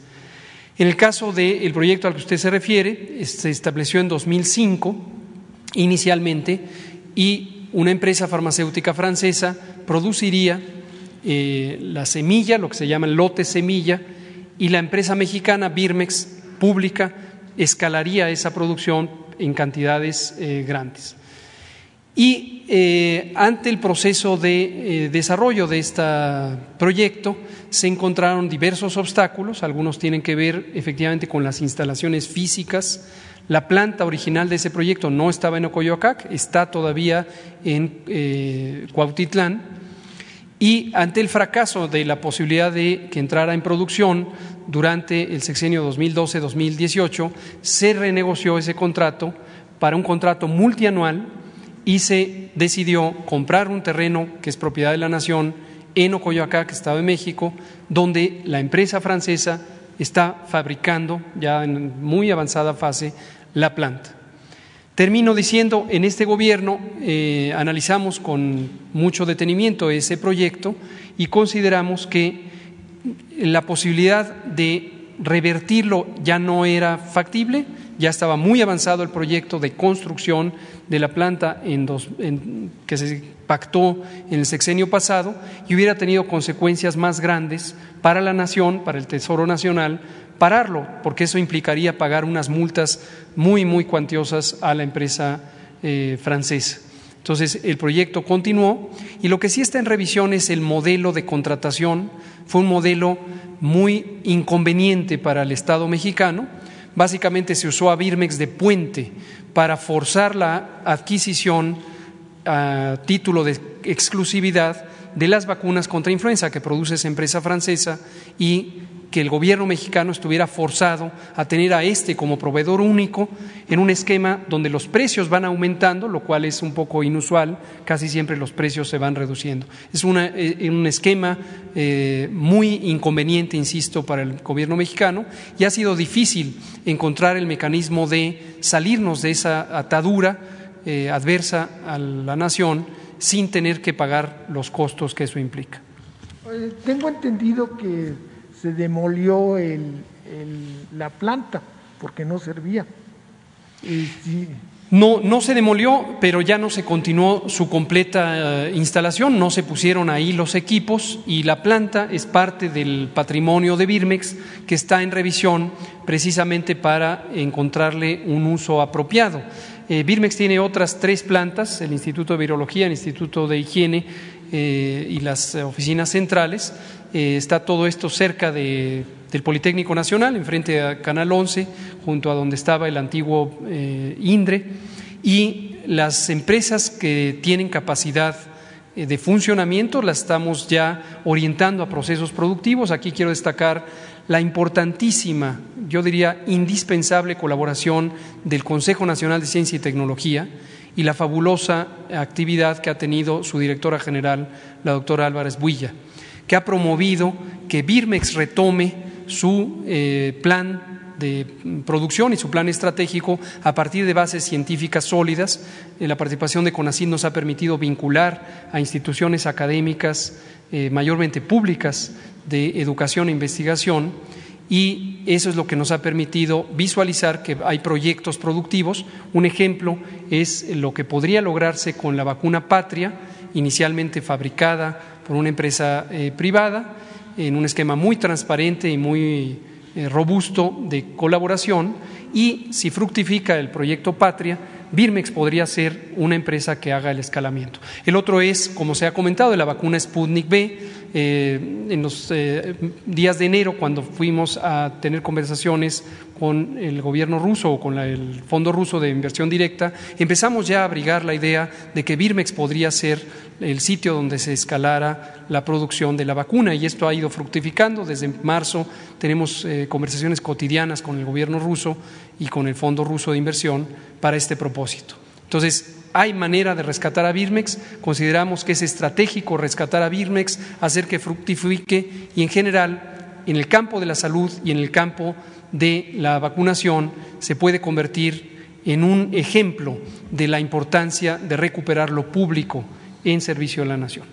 Speaker 11: En el caso del proyecto al que usted se refiere, se estableció en 2005 inicialmente y una empresa farmacéutica francesa produciría eh, la semilla, lo que se llama el lote semilla, y la empresa mexicana Birmex pública escalaría esa producción en cantidades eh, grandes. Y eh, ante el proceso de desarrollo de este proyecto se encontraron diversos obstáculos, algunos tienen que ver efectivamente con las instalaciones físicas, la planta original de ese proyecto no estaba en Ocoyoacac, está todavía en eh, Cuautitlán. Y ante el fracaso de la posibilidad de que entrara en producción durante el sexenio 2012-2018, se renegoció ese contrato para un contrato multianual y se decidió comprar un terreno que es propiedad de la nación en Ocoyoacac, Estado de México, donde la empresa francesa está fabricando ya en muy avanzada fase la planta. Termino diciendo, en este gobierno eh, analizamos con mucho detenimiento ese proyecto y consideramos que la posibilidad de revertirlo ya no era factible, ya estaba muy avanzado el proyecto de construcción de la planta en dos, que se pactó en el sexenio pasado y hubiera tenido consecuencias más grandes para la nación, para el Tesoro Nacional, pararlo, porque eso implicaría pagar unas multas muy, muy cuantiosas a la empresa eh, francesa. Entonces, el proyecto continuó y lo que sí está en revisión es el modelo de contratación. Fue un modelo muy inconveniente para el Estado mexicano. Básicamente se usó a Birmex de puente para forzar la adquisición a título de exclusividad de las vacunas contra influenza que produce esa empresa francesa y que el gobierno mexicano estuviera forzado a tener a este como proveedor único en un esquema donde los precios van aumentando, lo cual es un poco inusual, casi siempre los precios se van reduciendo. Es eh, un esquema eh, muy inconveniente, insisto, para el gobierno mexicano y ha sido difícil encontrar el mecanismo de salirnos de esa atadura eh, adversa a la nación sin tener que pagar los costos que eso implica.
Speaker 21: Tengo entendido que se demolió la planta porque no servía.
Speaker 11: No, no se demolió, pero ya no se continuó su completa eh, instalación, no se pusieron ahí los equipos y la planta es parte del patrimonio de Birmex que está en revisión precisamente para encontrarle un uso apropiado. Eh, Birmex tiene otras tres plantas, el Instituto de Virología, el Instituto de Higiene eh, y las oficinas centrales, eh, está todo esto cerca del Politécnico Nacional, enfrente a Canal 11, junto a donde estaba el antiguo eh, INDRE, y las empresas que tienen capacidad eh, de funcionamiento las estamos ya orientando a procesos productivos. Aquí quiero destacar la importantísima, yo diría indispensable colaboración del Consejo Nacional de Ciencia y Tecnología y la fabulosa actividad que ha tenido su directora general, la doctora Álvarez Builla que ha promovido que Birmex retome su eh, plan de producción y su plan estratégico a partir de bases científicas sólidas. Eh, la participación de CONACYT nos ha permitido vincular a instituciones académicas eh, mayormente públicas de educación e investigación y eso es lo que nos ha permitido visualizar que hay proyectos productivos. Un ejemplo es lo que podría lograrse con la vacuna Patria, inicialmente fabricada por una empresa eh, privada en un esquema muy transparente y muy eh, robusto de colaboración y si fructifica el proyecto Patria, Birmex podría ser una empresa que haga el escalamiento. El otro es, como se ha comentado, la vacuna Sputnik B, eh, en los días de enero, cuando fuimos a tener conversaciones con el gobierno ruso o con el Fondo Ruso de Inversión Directa, empezamos ya a abrigar la idea de que Birmex podría ser el sitio donde se escalara la producción de la vacuna y esto ha ido fructificando. Desde marzo tenemos eh, conversaciones cotidianas con el gobierno ruso y con el Fondo Ruso de Inversión para este propósito. Entonces, hay manera de rescatar a Birmex, consideramos que es estratégico rescatar a Birmex, hacer que fructifique y en general en el campo de la salud y en el campo de la vacunación se puede convertir en un ejemplo de la importancia de recuperar lo público en servicio a la nación.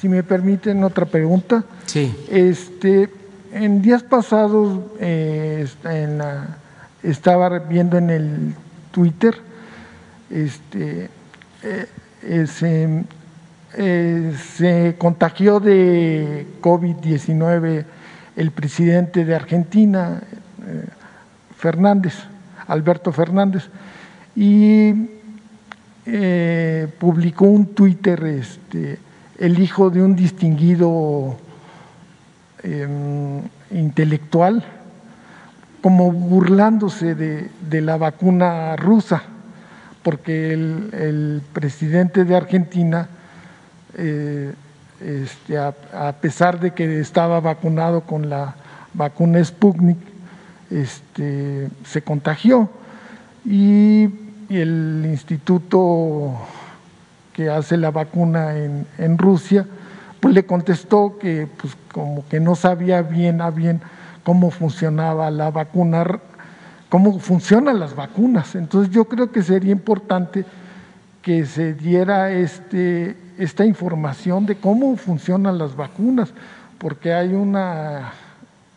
Speaker 21: si me permiten otra pregunta.
Speaker 1: Sí.
Speaker 21: Este, en días pasados eh, en la estaba viendo en el Twitter este, eh, eh, se, eh, se contagió de COVID-19 el presidente de Argentina, eh, Fernández, Alberto Fernández, y eh, publicó un Twitter, este, el hijo de un distinguido em, intelectual, como burlándose de, la vacuna rusa, porque el, el presidente de Argentina, eh, este, a, a pesar de que estaba vacunado con la vacuna Sputnik, este, se contagió. Y, y el instituto que hace la vacuna en, Rusia, pues le contestó que pues como que no sabía bien a bien cómo funcionaba la vacuna, cómo funcionan las vacunas. Entonces yo creo que sería importante que se diera este, esta información de cómo funcionan las vacunas, porque hay una,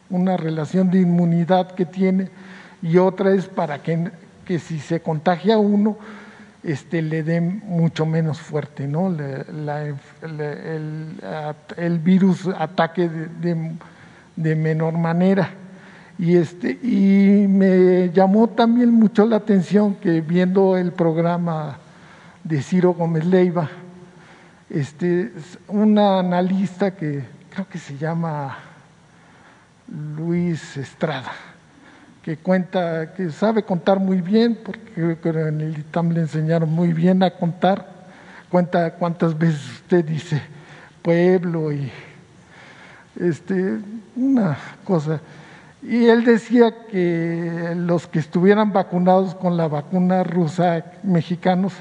Speaker 21: una relación de inmunidad que tiene y otra es para que, que si se contagia uno, este, le dé mucho menos fuerte, ¿no? El, virus ataque de, menor manera. Y, este, y me llamó también mucho la atención que viendo el programa de Ciro Gómez Leiva, este, una analista que creo que se llama Luis Estrada, que cuenta, que sabe contar muy bien, porque en el ITAM le enseñaron muy bien a contar, cuenta cuántas veces usted dice pueblo y este, una cosa. Y él decía que los que estuvieran vacunados con la vacuna rusa, mexicanos,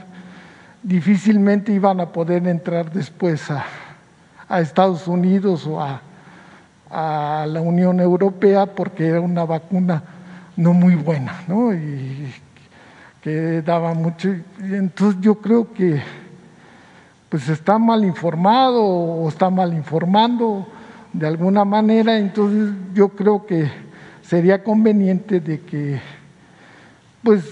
Speaker 21: difícilmente iban a poder entrar después a, a Estados Unidos o a, a la Unión Europea porque era una vacuna no muy buena, ¿no? Y que daba mucho. Entonces yo creo que pues está mal informado o está mal informando de alguna manera, entonces yo creo que sería conveniente de que pues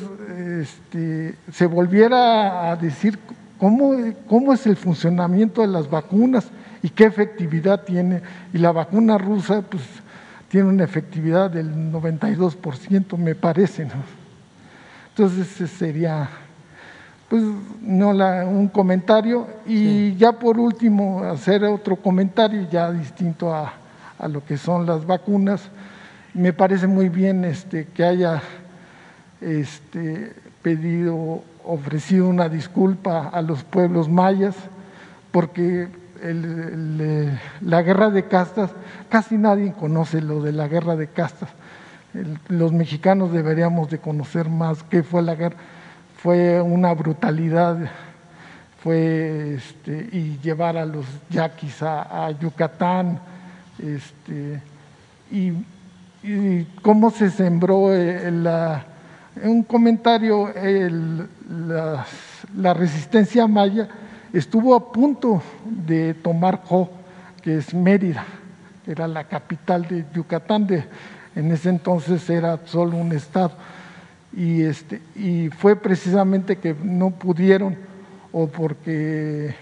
Speaker 21: este, se volviera a decir cómo, cómo es el funcionamiento de las vacunas y qué efectividad tiene. Y la vacuna rusa, pues tiene una efectividad del 92%, me parece. ¿no? Entonces ese sería pues no la, un comentario y sí. ya por último hacer otro comentario ya distinto a, a, lo que son las vacunas. Me parece muy bien este, que haya este, pedido, ofrecido una disculpa a los pueblos mayas porque el, el, la guerra de castas, casi nadie conoce lo de la guerra de castas. El, los mexicanos deberíamos de conocer más qué fue la guerra. Fue una brutalidad, fue este, y llevar a los yaquis a, a Yucatán, este, y, cómo se sembró la, un comentario, el, la resistencia maya estuvo a punto de tomar Jo, que es Mérida, que era la capital de Yucatán, de, en ese entonces era solo un estado. Y, este, y fue precisamente que no pudieron o porque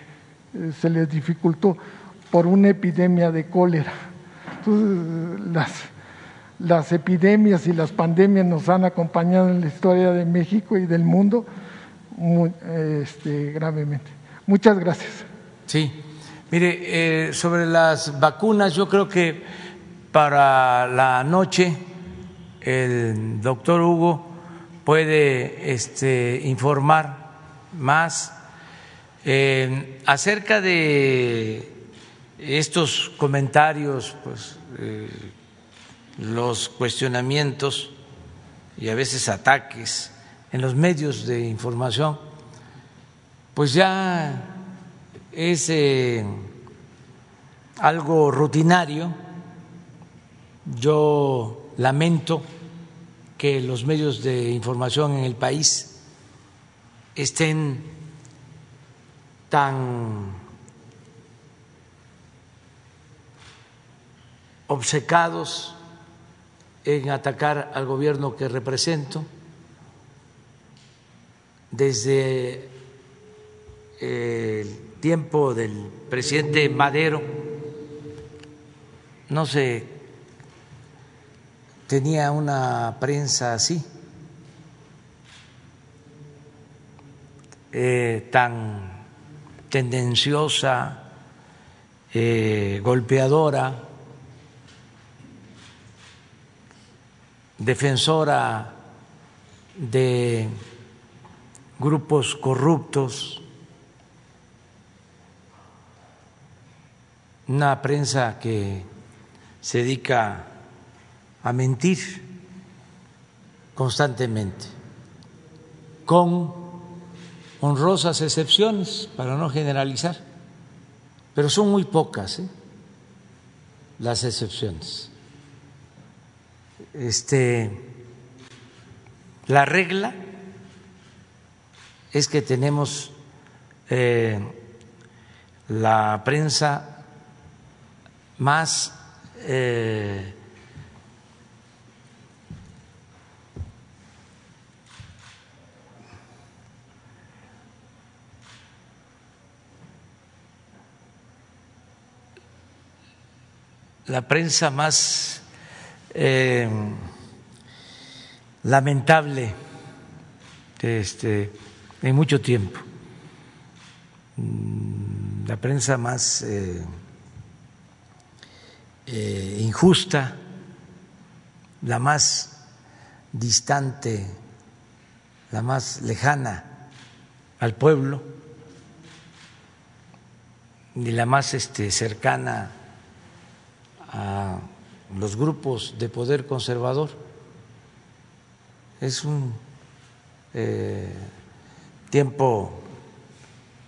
Speaker 21: se les dificultó por una epidemia de cólera. Entonces, las, epidemias y las pandemias nos han acompañado en la historia de México y del mundo muy, este, gravemente. Muchas gracias.
Speaker 1: Sí, mire, eh, sobre las vacunas, yo creo que para la noche el doctor Hugo puede este, informar más eh, acerca de estos comentarios, pues, eh, los cuestionamientos y a veces ataques en los medios de información pues ya es eh, algo rutinario. Yo lamento que los medios de información en el país estén tan obcecados en atacar al gobierno que represento desde el tiempo del presidente Madero, no se tenía una prensa así, eh, tan tendenciosa, eh, golpeadora, defensora de grupos corruptos, una prensa que se dedica a mentir constantemente, con honrosas excepciones, para no generalizar, pero son muy pocas ¿eh? las excepciones. Este, la regla es que tenemos eh, la prensa más eh, la prensa más eh, lamentable este, en mucho tiempo, mm, la prensa más eh, eh, injusta, la más distante, la más lejana al pueblo ni la más este, cercana a los grupos de poder conservador. Es un eh, tiempo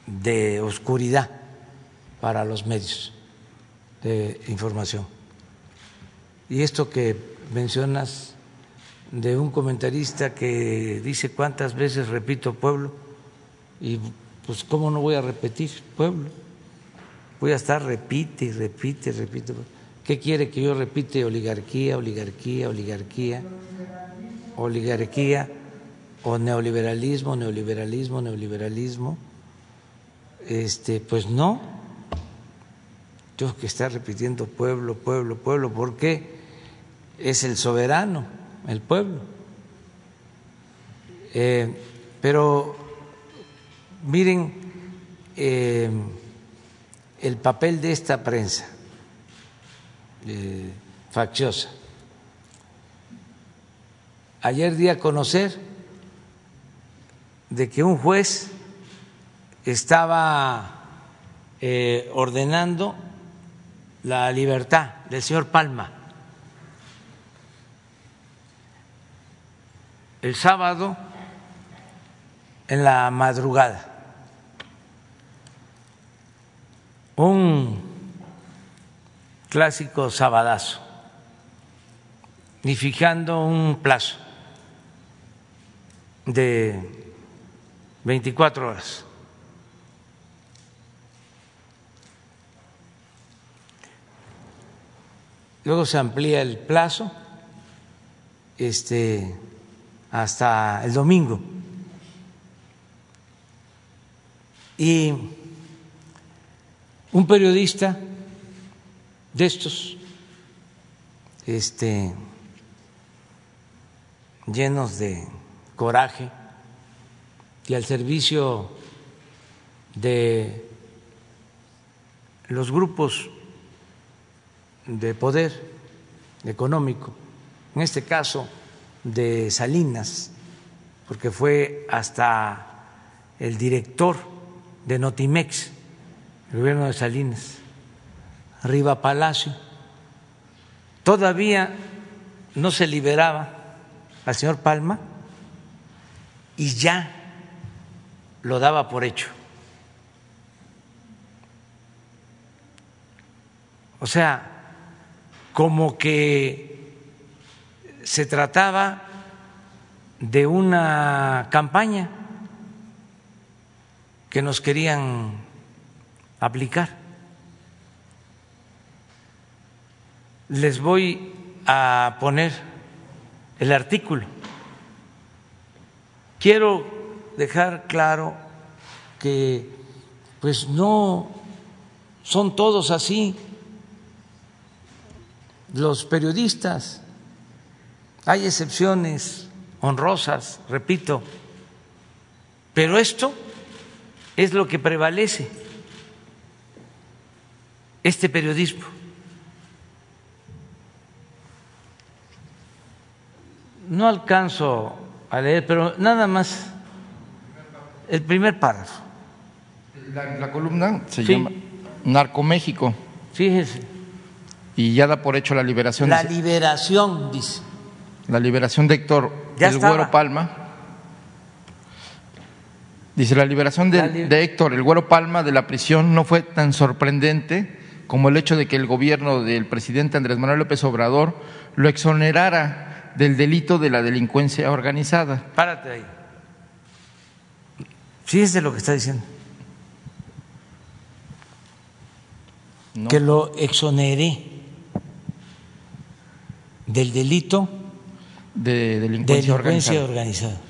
Speaker 1: de oscuridad para los medios de información. Y esto que mencionas de un comentarista que dice cuántas veces repito pueblo, y pues cómo no voy a repetir pueblo, voy a estar repite y repite repite. ¿Qué quiere que yo repite? Oligarquía, oligarquía, oligarquía, oligarquía o neoliberalismo, neoliberalismo, neoliberalismo. Este, pues no. Tengo que estar repitiendo pueblo, pueblo, pueblo, porque es el soberano, el pueblo. Eh, pero miren eh, el papel de esta prensa eh, facciosa. Ayer di a conocer de que un juez estaba ordenando la libertad del señor Palma. El sábado en la madrugada. Un clásico sabadazo, ni fijando un plazo de 24 horas. Luego se amplía el plazo este, hasta el domingo. Y un periodista de estos este, llenos de coraje y al servicio de los grupos de poder económico, en este caso de Salinas, porque fue hasta el director de Notimex, el gobierno de Salinas, Riva Palacio. Todavía no se liberaba al señor Palma y ya lo daba por hecho. O sea, como que se trataba de una campaña que nos querían aplicar. les voy a poner el artículo. Quiero dejar claro que pues no son todos así los periodistas. Hay excepciones honrosas, repito, pero esto es lo que prevalece, este periodismo. No alcanzo a leer, pero nada más el primer párrafo.
Speaker 22: La, columna se llama Narcoméxico.
Speaker 1: Fíjese.
Speaker 22: Y ya da por hecho la liberación.
Speaker 1: La liberación, dice.
Speaker 22: La liberación de Héctor El Güero Palma. Dice, la liberación de, de Héctor El Güero Palma de la prisión no fue tan sorprendente como el hecho de que el gobierno del presidente Andrés Manuel López Obrador lo exonerara del delito de la delincuencia organizada.
Speaker 1: Párate ahí. Fíjese lo que está diciendo. Que lo exoneré del delito
Speaker 22: de delincuencia,
Speaker 1: organizada.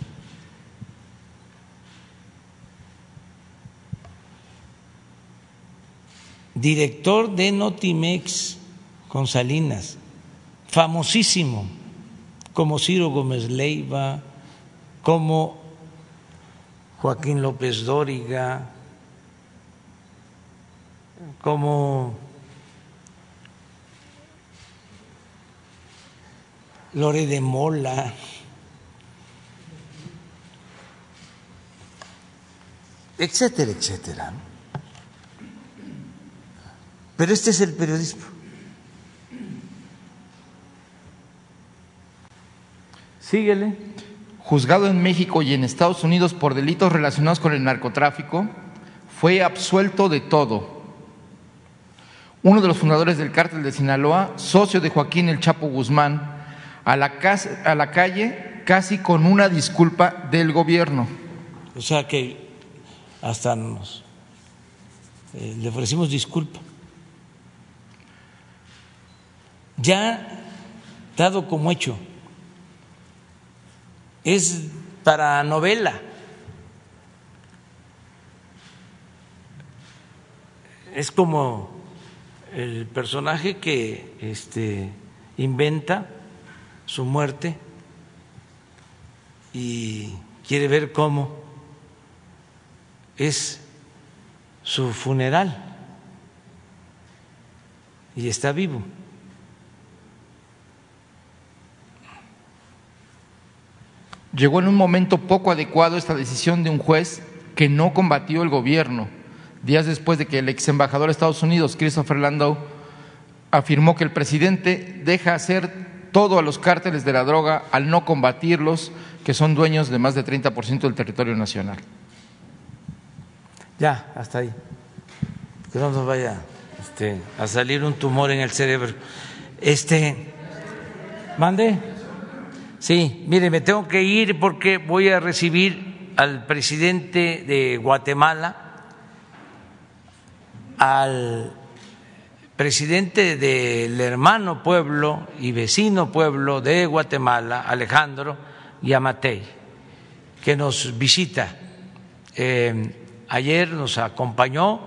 Speaker 1: Director de Notimex con Salinas, famosísimo, como Ciro Gómez Leiva, como Joaquín López Dóriga, como Lore de Mola, etcétera, etcétera. Pero este es el periodismo. Síguele.
Speaker 22: Juzgado en México y en Estados Unidos por delitos relacionados con el narcotráfico, fue absuelto de todo. Uno de los fundadores del cártel de Sinaloa, socio de Joaquín El Chapo Guzmán, a la, a la calle casi con una disculpa del gobierno.
Speaker 1: O sea que hasta nos eh, le ofrecimos disculpa. Ya dado como hecho, es para novela. Es como el personaje que este, inventa su muerte y quiere ver cómo es su funeral y está vivo.
Speaker 22: Llegó en un momento poco adecuado esta decisión de un juez que no combatió el gobierno, días después de que el ex embajador de Estados Unidos, Christopher Landau, afirmó que el presidente deja hacer todo a los cárteles de la droga al no combatirlos, que son dueños de más de 30% del territorio nacional.
Speaker 1: Ya, hasta ahí. Que no nos vaya este, a salir un tumor en el cerebro. Este, mande. Sí, mire, me tengo que ir porque voy a recibir al presidente de Guatemala, al presidente del hermano pueblo y vecino pueblo de Guatemala, Alejandro Yamatei, que nos visita. Eh, ayer nos acompañó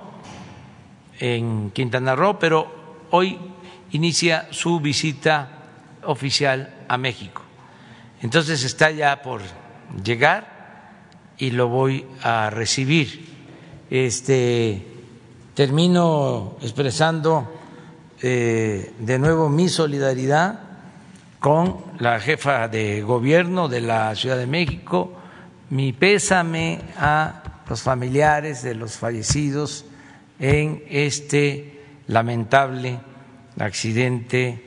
Speaker 1: en Quintana Roo, pero hoy inicia su visita oficial a México. Entonces está ya por llegar y lo voy a recibir. Este termino expresando eh, de nuevo mi solidaridad con la jefa de gobierno de la Ciudad de México, mi pésame a los familiares de los fallecidos en este lamentable accidente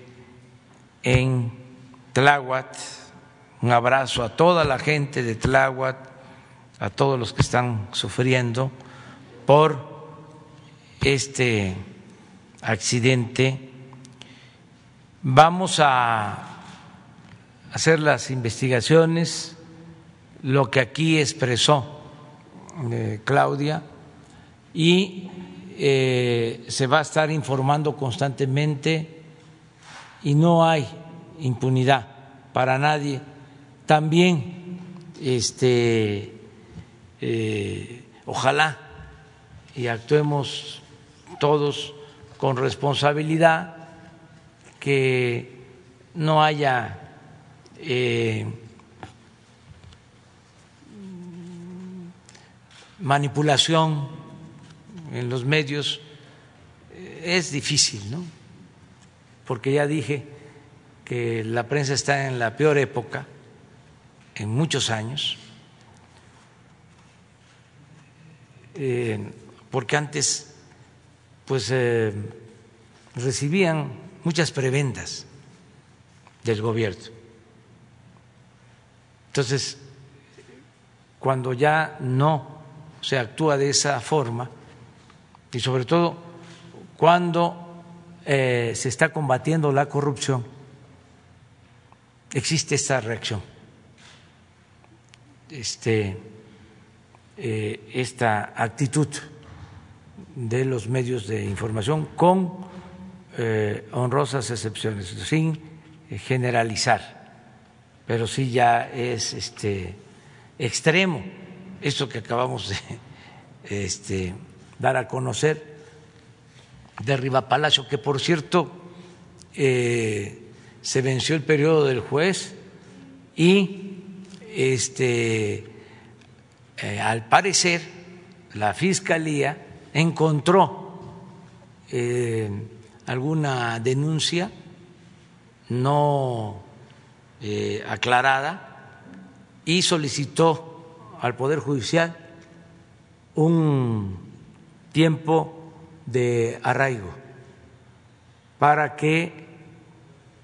Speaker 1: en Tláhuac. Un abrazo a toda la gente de Tláhuac, a todos los que están sufriendo por este accidente. Vamos a hacer las investigaciones, lo que aquí expresó eh, Claudia, y eh, se va a estar informando constantemente y no hay impunidad para nadie. También este, eh, ojalá y actuemos todos con responsabilidad, que no haya eh, manipulación en los medios, es difícil, ¿no? Porque ya dije que la prensa está en la peor época en muchos años, eh, porque antes pues eh, recibían muchas prebendas del gobierno. Entonces, cuando ya no se actúa de esa forma, y sobre todo cuando eh, se está combatiendo la corrupción, existe esta reacción, este, eh, esta actitud de los medios de información con eh, honrosas excepciones, sin generalizar, pero sí ya es este, extremo esto que acabamos de este, dar a conocer de Riva Palacio, que por cierto eh, se venció el periodo del juez y este, eh, al parecer la fiscalía encontró eh, alguna denuncia no aclarada y solicitó al Poder Judicial un tiempo de arraigo para que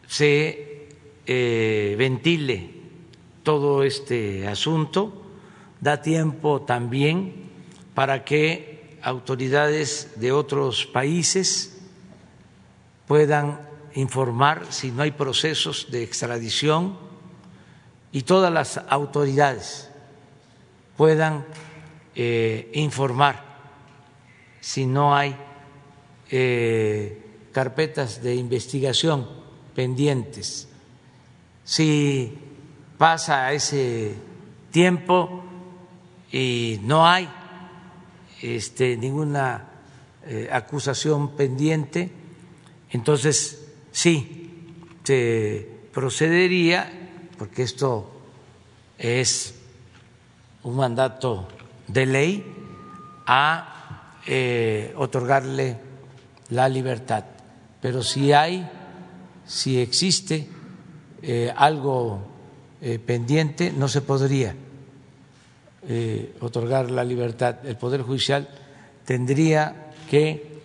Speaker 1: se eh, ventile todo este asunto, da tiempo también para que autoridades de otros países puedan informar si no hay procesos de extradición y todas las autoridades puedan eh, informar si no hay eh, carpetas de investigación pendientes. Si pasa ese tiempo y no hay este, ninguna eh, acusación pendiente, entonces sí se procedería, porque esto es un mandato de ley, a eh, otorgarle la libertad. Pero si hay, si existe eh, algo pendiente, no se podría otorgar la libertad. El Poder Judicial tendría que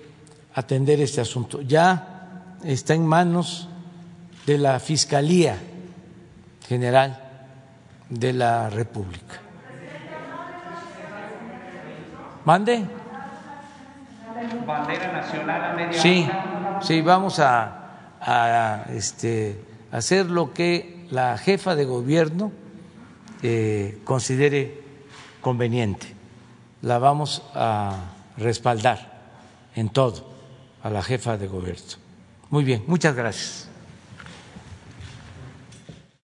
Speaker 1: atender este asunto. Ya está en manos de la Fiscalía General de la República. ¿Mande?
Speaker 23: Bandera nacional a media
Speaker 1: Sí, sí, vamos a, a este, hacer lo que la jefa de gobierno eh, considere conveniente. La vamos a respaldar en todo a la jefa de gobierno. Muy bien, muchas gracias.